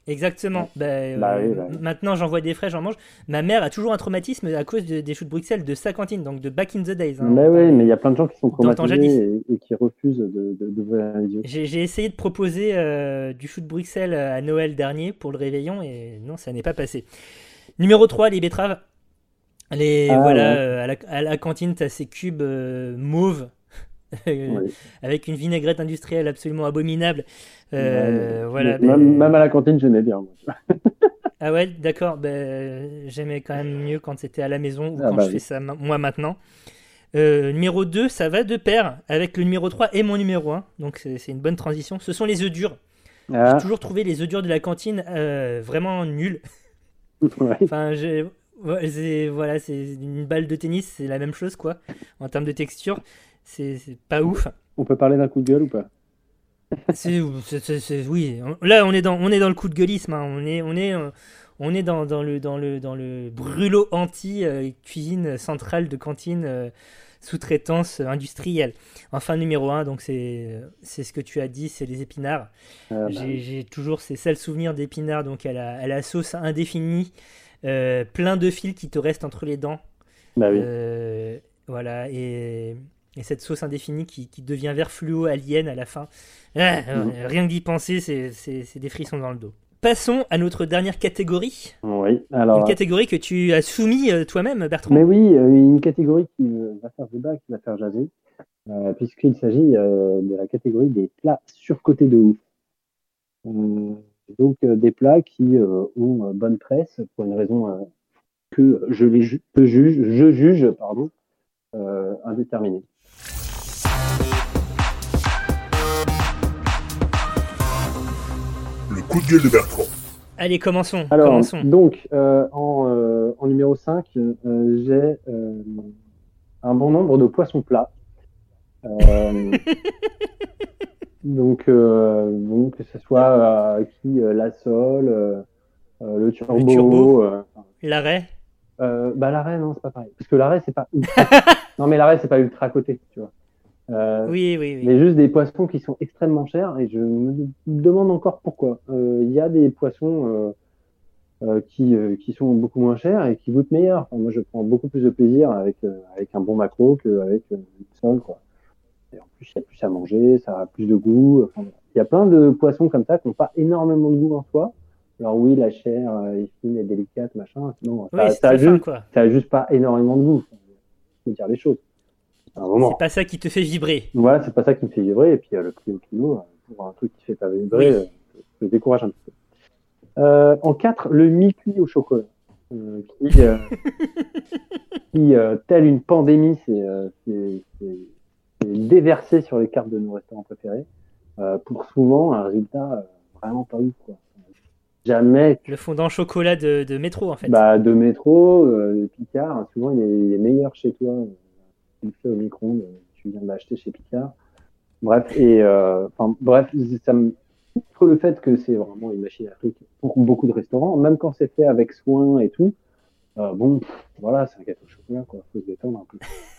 Exactement. Bah, euh, Bah oui, bah oui. Maintenant, j'envoie des frais, j'en mange. Ma mère a toujours un traumatisme à cause de- des choux de Bruxelles, de sa cantine, donc de back in the days. hein. Bah oui, mais il y a plein de gens qui sont traumatisés et, et qui refusent de, de, d'ouvrir les yeux. J'ai j'ai essayé de proposer euh, du chou de Bruxelles à Noël dernier pour le réveillon et non, ça n'est pas passé. Numéro 3, les betteraves. Les, Ah, voilà, ouais. euh, à, la, à la cantine, tu as ces cubes euh, mauves (laughs) Oui. avec une vinaigrette industrielle absolument abominable. Euh, Ouais, voilà, mais même, à la cantine, j'aimais bien. moi. (laughs) Ah ouais, d'accord. Ben, j'aimais quand même mieux quand c'était à la maison ou Ah quand bah je oui. fais ça moi maintenant. Numéro 2, ça va de pair avec le numéro 3 et mon numéro 1. Donc c'est une bonne transition. Ce sont les œufs durs. Ah, J'ai toujours trouvé les œufs durs de la cantine vraiment nuls. (laughs) ouais. Enfin, j'ai- ouais, c'est voilà, c'est une balle de tennis, c'est la même chose quoi. En termes de texture, c'est pas ouf. On peut parler d'un coup de gueule ou pas? C'est, oui. Là, on est dans, on est dans le coup de gueulisme. hein. On est, on est, euh, on est dans, dans le, dans le, dans le brûlot anti euh, cuisine centrale de cantine euh, sous-traitance industrielle. Enfin, numéro un, donc c'est, c'est ce que tu as dit, c'est les épinards. Ah, bah, J'ai, j'ai toujours ces sales souvenirs d'épinards, donc à la, à la sauce indéfinie, euh, plein de fils qui te restent entre les dents. bah oui. Euh, voilà, et, et cette sauce indéfinie qui, qui devient vert fluo alien à la fin. Ah, euh, Mhm. Rien que d'y penser, c'est- des frissons dans le dos. Passons à notre dernière catégorie. Oui, alors. Une catégorie que tu as soumis euh, toi-même, Bertrand. Mais oui, euh, une catégorie qui euh, va faire débat, qui va faire jaser, euh, puisqu'il s'agit euh, de la catégorie des plats surcotés de ouf. Donc euh, des plats qui euh, ont euh, bonne presse pour une raison euh, que je les ju- que juge, je juge, pardon, euh, indéterminée. Le coup de gueule de Bertrand. Allez, commençons. Alors, commençons. donc, euh, en, euh, en numéro 5, euh, j'ai euh, un bon nombre de poissons plats. (laughs) Donc, euh, bon, que ce soit euh, qui euh, la euh, euh, le turbo, turbo. euh, L'arrêt. euh, bah l'arrêt non c'est pas pareil parce que l'arrêt c'est pas ultra... (laughs) non mais l'arrêt c'est pas ultra coté tu vois Euh, Oui, oui, oui. mais juste des poissons qui sont extrêmement chers et je me demande encore pourquoi. Euh, Il y a des poissons euh, euh, qui, euh, qui sont beaucoup moins chers et qui goûtent meilleur. Enfin, moi, je prends beaucoup plus de plaisir avec, euh, avec un bon macro qu'avec une sole. Quoi. Et en plus, il y a plus à manger, ça a plus de goût. Enfin, il y a plein de poissons comme ça qui n'ont pas énormément de goût en soi. Alors oui, la chair euh, est fine et délicate, machin. Non, Oui, ça, a fin, juste, quoi. ça a juste pas énormément de goût. Faut dire les choses. C'est pas ça qui te fait vibrer. Voilà, c'est pas ça qui me fait vibrer. Et puis euh, le prix au kilo, pour un truc qui fait pas vibrer, Oui. euh, ça me décourage un petit peu. Euh, en 4, le mi-cuit au chocolat. Qui, qui euh, (laughs) tel une pandémie, c'est déversé sur les cartes de nos restaurants préférés, euh, pour souvent un résultat euh, vraiment pas ouf. Quoi. jamais. Le fondant chocolat de, de métro, en fait. Bah, de métro, euh, de Picard, hein, souvent il est, il est meilleur chez toi. Tu le fais au micro-ondes, tu viens de l'acheter chez Picard. Bref, et enfin, bref, ça me. Outre le fait que c'est vraiment une machine à fric pour beaucoup de restaurants, même quand c'est fait avec soin et tout, euh, bon, pff, voilà, c'est un gâteau au chocolat, quoi. Faut se détendre un peu. (laughs)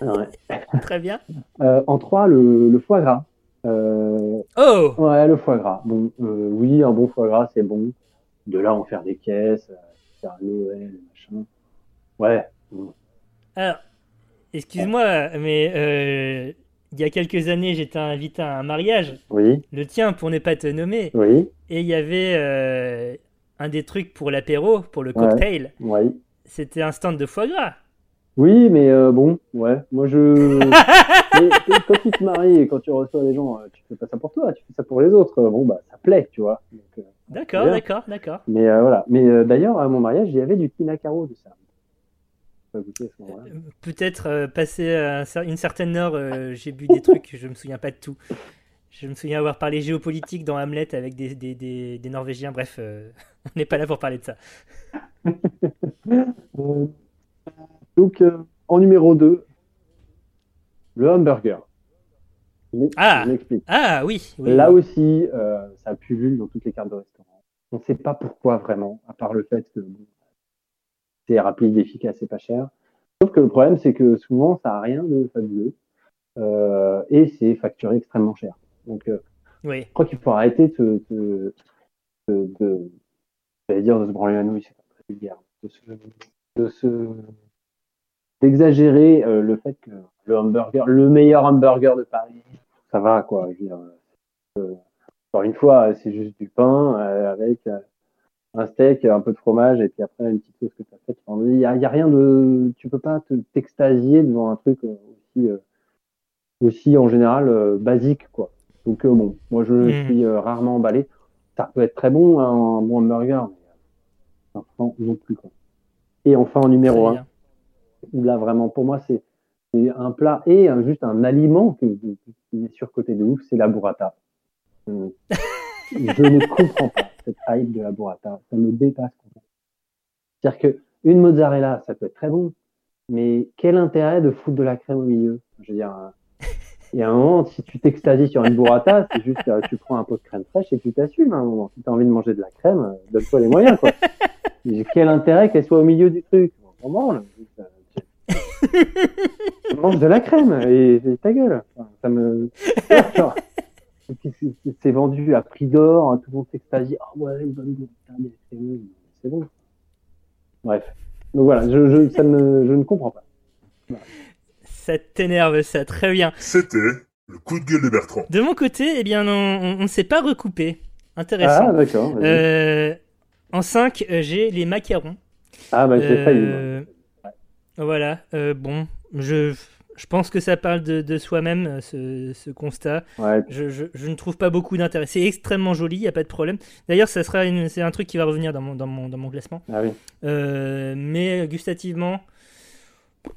Ouais. Très bien. Euh, en 3, le, le foie gras. Euh, Oh Ouais, le foie gras. Bon, euh, oui, un bon foie gras, c'est bon. De là, en faire des caisses, faire Noël, machin. Ouais. Alors, excuse-moi, mais il y a quelques années, j'étais invité à un mariage, Oui, le tien pour ne pas te nommer, oui, et il y avait un des trucs pour l'apéro, pour le Ouais. cocktail, oui. C'était un stand de foie gras. Oui, mais euh, bon, ouais. Moi, je. (laughs) mais, quand tu te maries et quand tu reçois des gens, euh, tu fais pas ça pour toi, tu fais ça pour les autres. Bon, bah, ça plaît, tu vois. Euh, D'accord, d'accord, d'accord. mais euh, voilà. Mais euh, d'ailleurs, à mon mariage, il y avait du tinacaro de ça. Peut-être passé une certaine heure, j'ai bu des trucs, je me souviens pas de tout. Je me souviens avoir parlé géopolitique dans Hamlet avec des, des, des, des Norvégiens. Bref, euh, (laughs) on n'est pas là pour parler de ça. (laughs) Euh, donc, euh, en numéro 2, le hamburger. Mais, Ah. Ah oui, oui. Là aussi, euh, ça pullule dans toutes les cartes de restaurant. On ne sait pas pourquoi vraiment, à part le fait que bon, c'est rapide, efficace et pas cher. Sauf que le problème, c'est que souvent, ça n'a rien de fabuleux euh, et c'est facturé extrêmement cher. Donc, euh, Oui. je crois qu'il faut arrêter de, de, de, de- j'allais dire de se branler la nouille, c'est pas très vulgaire, de se, de se, d'exagérer euh, le fait que le hamburger, le meilleur hamburger de Paris, ça va quoi. Je veux dire, euh, encore une fois, c'est juste du pain avec un steak, un peu de fromage et puis après une petite sauce que tu as faite. Il y a, rien de, tu peux pas te t'extasier devant un truc aussi, euh, aussi en général euh, basique quoi. Donc euh, bon, moi je Mhm. suis euh, rarement emballé. Ça peut être très bon hein, un bon hamburger, mais euh, enfin, non plus quoi. Et enfin en numéro Très 1 bien. où là vraiment pour moi c'est un plat et un- juste un aliment qui est surcoté de ouf, c'est la burrata. Euh, (laughs) je ne comprends pas cette hype de la burrata, ça me dépasse. C'est-à-dire que une mozzarella, ça peut être très bon, mais quel intérêt de foutre de la crème au milieu? Je veux dire, euh, il y a un moment, si tu t'extasies sur une burrata, c'est juste tu prends un pot de crème fraîche et tu t'assumes à un moment. Si tu as envie de manger de la crème, euh, donne-toi les moyens. Quoi. (laughs) Quel intérêt qu'elle soit au milieu du truc? Tu- mange de la crème et, et ta gueule. Enfin, ça me. C'est- vendu à prix d'or, hein, tout le monde s'extasie. Ah ouais, une bonne c'est bon, c'est bon. Bref. Donc voilà, je, je, ça me, je ne comprends pas. Ça t'énerve, ça, très bien. C'était le coup de gueule de Bertrand. De mon côté, eh bien, on ne s'est pas recoupé. Intéressant. Ah, d'accord. Euh, en 5, j'ai les macarons. ah, bah, j'ai failli. moi. Euh, Voilà, euh, bon, je, je pense que ça parle de, de soi-même, euh, ce, ce constat. Ouais, Je, je- je ne trouve pas beaucoup d'intérêt. C'est extrêmement joli, il n'y a pas de problème. D'ailleurs, ça sera une- c'est un truc qui va revenir dans mon, dans mon, dans mon classement. ah oui. Euh, mais gustativement,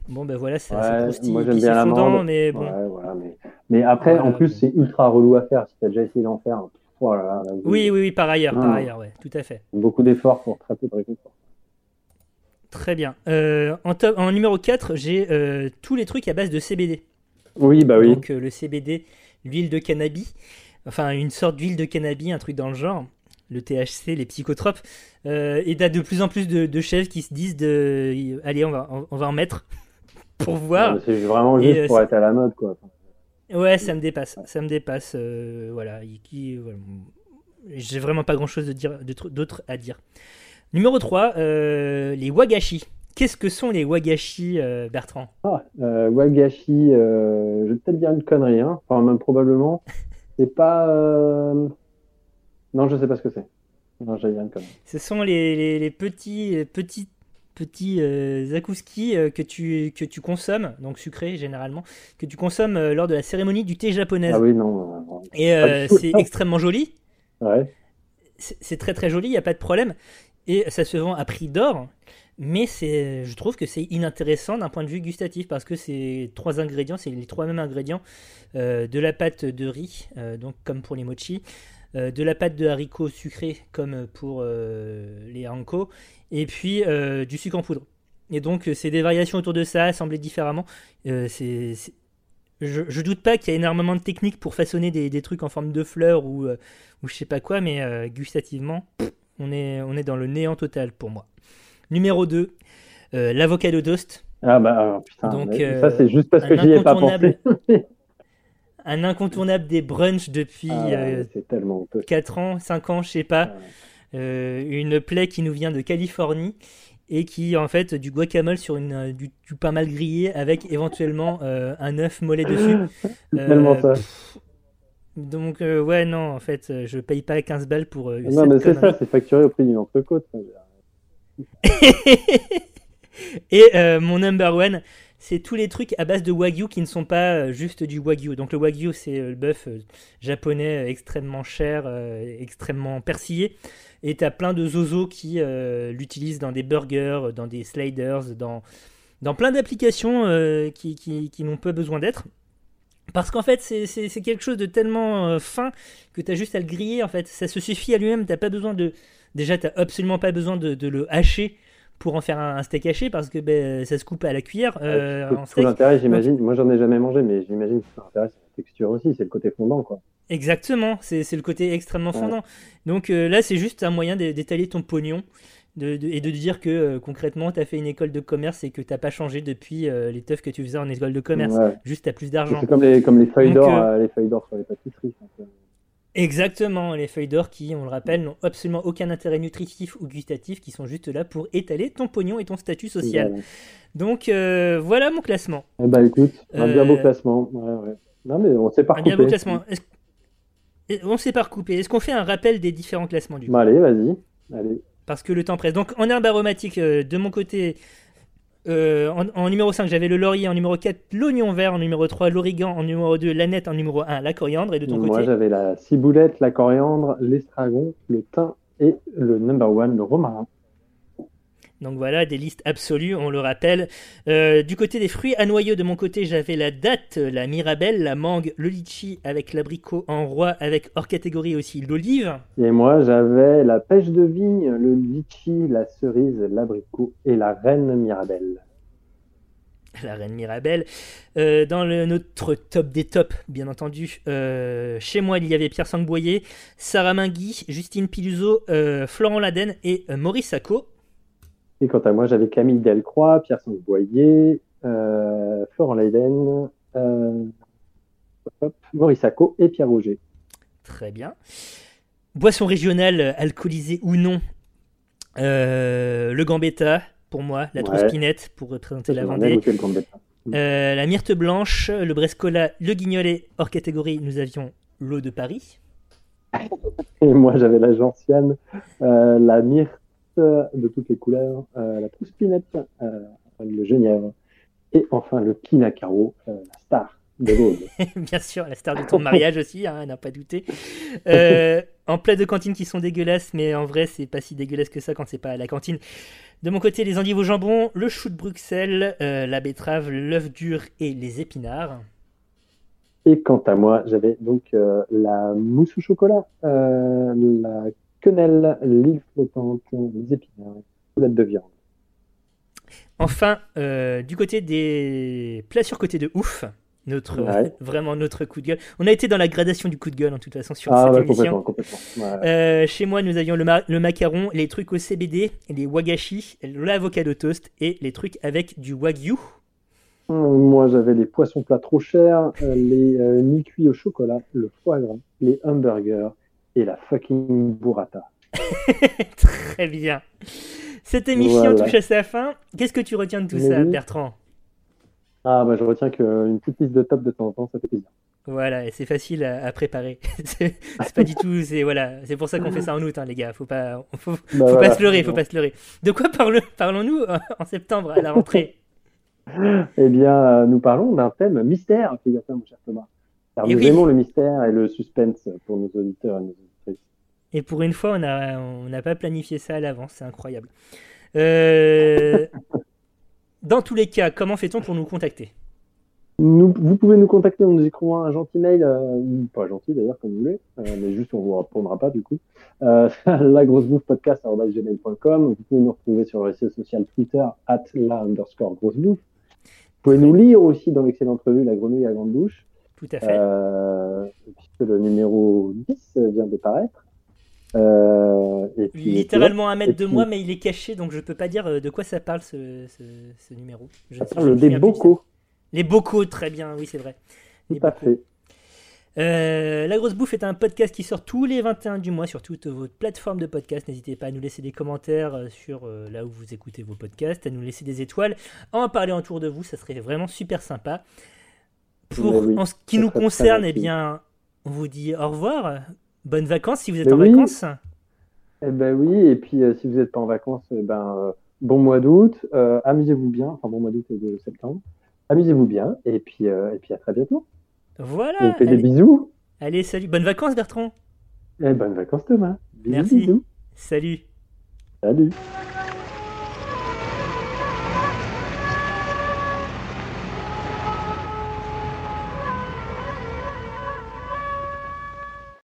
bon ben voilà, ça Ouais, moi, j'aime bien c'est fondant, mais bon. Ouais, voilà, mais, mais après, en plus, c'est ultra relou à faire. Si t'as déjà essayé d'en faire, oh là là, là, Oui, oui, oui, par ailleurs, par Ah. ailleurs, ouais, tout à fait. beaucoup d'efforts pour très peu de réconfort. Très bien. Euh, en, top- en numéro 4, j'ai euh, tous les trucs à base de CBD. Oui, bah oui. Donc euh, le CBD, l'huile de cannabis, enfin une sorte d'huile de cannabis, un truc dans le genre, le THC, les psychotropes, euh, et t'as de plus en plus de, de chefs qui se disent de, allez on va, on, on va en mettre (laughs) pour voir. C'est vraiment Et, juste euh, pour être à la mode, quoi. Ouais, ça me dépasse, ça me dépasse, euh, voilà. voilà. J'ai vraiment pas grand chose d'autre à dire. Numéro 3, euh, les wagashi. Qu'est-ce que sont les wagashi, euh, Bertrand? Ah, euh, wagashi, je vais peut-être dire une connerie, hein. Enfin, même probablement. (laughs) C'est pas. Non, je sais pas ce que c'est. Non, dire une connerie. Ce sont les, les- les petits, les petits, petits euh, zakuski euh, que, tu, que tu consommes, donc sucrés généralement, que tu consommes euh, lors de la cérémonie du thé japonaise. Ah oui, non. Et euh, c'est (laughs) extrêmement joli, Ouais. c'est très très joli, il n'y a pas de problème. Et ça se vend à prix d'or, mais je trouve que c'est inintéressant d'un point de vue gustatif parce que c'est trois ingrédients, c'est les trois mêmes ingrédients de la pâte de riz, donc comme pour les mochi, de la pâte de haricots sucrée comme pour euh, les Anko, et puis euh, du sucre en poudre. Et donc c'est des variations autour de ça, assemblées différemment. Euh, Je, je doute pas qu'il y a énormément de techniques pour façonner des, des trucs en forme de fleurs ou, euh, ou je sais pas quoi, mais euh, gustativement, on est, on est dans le néant total pour moi. Numéro 2, l'avocado toast. Ah bah putain, Donc, euh, ça c'est juste parce que j'y ai pas pensé. (laughs) Un incontournable des brunchs depuis Ah, euh, ouais, c'est tellement honteux. 4 ans, 5 ans, je sais pas. Euh, une plaie qui nous vient de Californie et qui en fait du guacamole sur une, euh, du, du pain mal grillé avec éventuellement euh, un œuf mollet dessus. (laughs) Euh, tellement ça. Donc euh, ouais non en fait euh, je paye pas 15 balles pour euh, Non mais c'est ça, c'est facturé au prix d'une entrecôte. (laughs) et euh, mon number one, c'est tous les trucs à base de wagyu qui ne sont pas euh, juste du wagyu. Donc le wagyu, c'est euh, le bœuf euh, japonais extrêmement cher, extrêmement persillé. Et t'as plein de zozos qui l'utilisent dans des burgers, dans des sliders, dans, dans plein d'applications qui, qui, n'ont pas besoin d'être. Parce qu'en fait, c'est- quelque chose de tellement fin que t'as juste à le griller. En fait, ça se suffit à lui-même. T'as pas besoin de. Déjà, t'as absolument pas besoin de le hacher pour en faire un, un steak haché parce que ben, ça se coupe à la cuillère euh, Tout- l'intérêt, j'imagine. Moi, j'en ai jamais mangé, mais j'imagine que l'intérêt, c'est la texture aussi, c'est le côté fondant, quoi. Exactement, c'est le côté extrêmement Ouais. fondant. Donc euh, là, c'est juste un moyen d'é- d'étaler ton pognon de- de- et de dire que euh, concrètement, tu as fait une école de commerce et que t'as pas changé depuis euh, les teufs que tu faisais en école de commerce. Ouais. Juste, tu plus d'argent. C'est comme les, comme les feuilles d'or, euh, les feuilles d'or sur les pâtisseries. Exactement, les feuilles d'or qui, on le rappelle, n'ont absolument aucun intérêt nutritif ou gustatif, qui sont juste là pour étaler ton pognon et ton statut social. Voilà. Donc euh, voilà mon classement. Eh bah écoute, un bien beau Euh, classement. Ouais, ouais. Non mais on s'est pas Un bien beau classement. On s'est pas recoupé. Est-ce qu'on fait un rappel des différents classements du coup? Bah, allez, vas-y. Allez. Parce que le temps presse. Donc en herbe aromatique, euh, de mon côté, euh, en, en numéro 5, j'avais le laurier. En numéro 4, l'oignon vert. En numéro 3, l'origan. En numéro 2, l'aneth. En numéro 1, la coriandre. Et de ton Moi, côté, j'avais la ciboulette, la coriandre, l'estragon, le thym et le number one, le romarin. Donc voilà, des listes absolues, on le rappelle. Euh, du côté des fruits à noyaux, de mon côté, j'avais la date, la mirabelle, la mangue, le litchi avec l'abricot en roi, avec hors catégorie aussi l'olive. Et moi, j'avais la pêche de vigne, le litchi, la cerise, l'abricot et la reine mirabelle. la reine Mirabelle. Euh, dans le, notre top des tops, bien entendu, euh, chez moi, il y avait Pierre Sangboyer, Sarah Mingui, Justine Piluso, euh, Florent Laden et Maurice Sacco. Et quant à moi, j'avais Camille Delcroix, Pierre Sansboyer, euh, Florent Leiden, euh, hop, Maurice Sacco et Pierre Rouget. Très bien. Boisson régionale, alcoolisée ou non, euh, le Gambetta, pour moi, la Ouais. Trouspinette, pour représenter la Vendée. gambetta. Euh, la myrte blanche, le Brescola, le Guignolet, hors catégorie, nous avions l'eau de Paris. Et moi, j'avais la gentiane, euh, la myrte de toutes les couleurs, euh, la trouspinette, euh, le genièvre, et enfin le kinakaro, euh, la star de l'Aude. (laughs) Bien sûr, la star de ton mariage aussi, hein, n'a pas douté. Euh, en plats de cantine qui sont dégueulasses, mais en vrai, c'est pas si dégueulasse que ça quand c'est pas à la cantine. De mon côté, les endives au jambon, le chou de Bruxelles, euh, la betterave, l'œuf dur et les épinards. Et quant à moi, j'avais donc euh, la mousse au chocolat, euh, la quenelle, l'île flottante, les épinards, les de viande. Enfin, euh, du côté des plats surcotés de ouf, notre, Ouais. vraiment notre coup de gueule. On a été dans la gradation du coup de gueule, en toute façon, sur Ah cette ouais, émission. complètement, complètement. Ouais. Euh, chez moi, nous avions le, ma- le macaron, les trucs au CBD, les wagashi, l'avocado toast et les trucs avec du wagyu. Hum, Moi, j'avais les poissons plats trop chers, euh, les euh, mi-cuits au chocolat, le foie gras, les hamburgers et la fucking burrata. (laughs) Très bien. Cette émission Voilà. touche à sa fin. Qu'est-ce que tu retiens de tout ça, Oui. Bertrand? Ah, bah, je retiens qu'une petite liste de top de temps en temps, ça fait plaisir. Voilà, et c'est facile à, à préparer. (laughs) c'est pas du (laughs) tout, c'est voilà, c'est pour ça qu'on fait ça en août, hein, les gars. Faut pas, faut, Bah, faut voilà. pas se leurrer, faut pas se leurrer. De quoi parle- parlons-nous euh, en septembre à la rentrée? Eh bien, euh, nous parlons d'un thème mystère, figure-toi, mon cher Thomas. Car nous oui. aimons le mystère et le suspense pour nos auditeurs et nos auditrices. Et pour une fois, on n'a on pas planifié ça à l'avance, c'est incroyable. Euh, Dans tous les cas, comment fait-on pour nous contacter? Nous, vous pouvez nous contacter en nous écrivant un gentil mail, euh, pas gentil d'ailleurs, comme vous voulez, euh, mais juste on vous répondra pas du coup. Euh, (laughs) lagrossebouffepodcast.com. Vous pouvez nous retrouver sur le réseau social Twitter, at la underscore grossebouffe. Vous pouvez nous lire aussi dans l'excellente revue La Grenouille à grande bouche, Tout à fait. euh, puisque le numéro 10 vient de paraître. Euh, et puis, Littéralement un mètre et de puis- moi, mais il est caché, donc je peux pas dire euh, de quoi ça parle ce, ce, ce numéro. Je, ça parle des bocaux. Les bocaux, très bien, oui, c'est vrai. Les Tout à bocaux. fait. Euh, La Grosse Bouffe est un podcast qui sort tous les 21 du mois sur toutes vos plateformes de podcast. N'hésitez pas à nous laisser des commentaires euh, sur euh, là où vous écoutez vos podcasts, à nous laisser des étoiles, à en parler autour de vous, ça serait vraiment super sympa. Pour, oui, en ce qui nous concerne, eh bien, on vous dit au revoir. Bonnes vacances si vous êtes en oui. vacances. Eh ben oui, et puis euh, si vous n'êtes pas en vacances, eh ben euh, bon mois d'août, euh, amusez-vous bien, enfin bon mois d'août et de septembre, amusez-vous bien, et puis et puis à très bientôt. Voilà. fais des Allez, bisous, allez, salut. Bonnes vacances, Bertrand. et bonnes vacances Thomas. Bisous, Merci. bisous. Salut. Salut.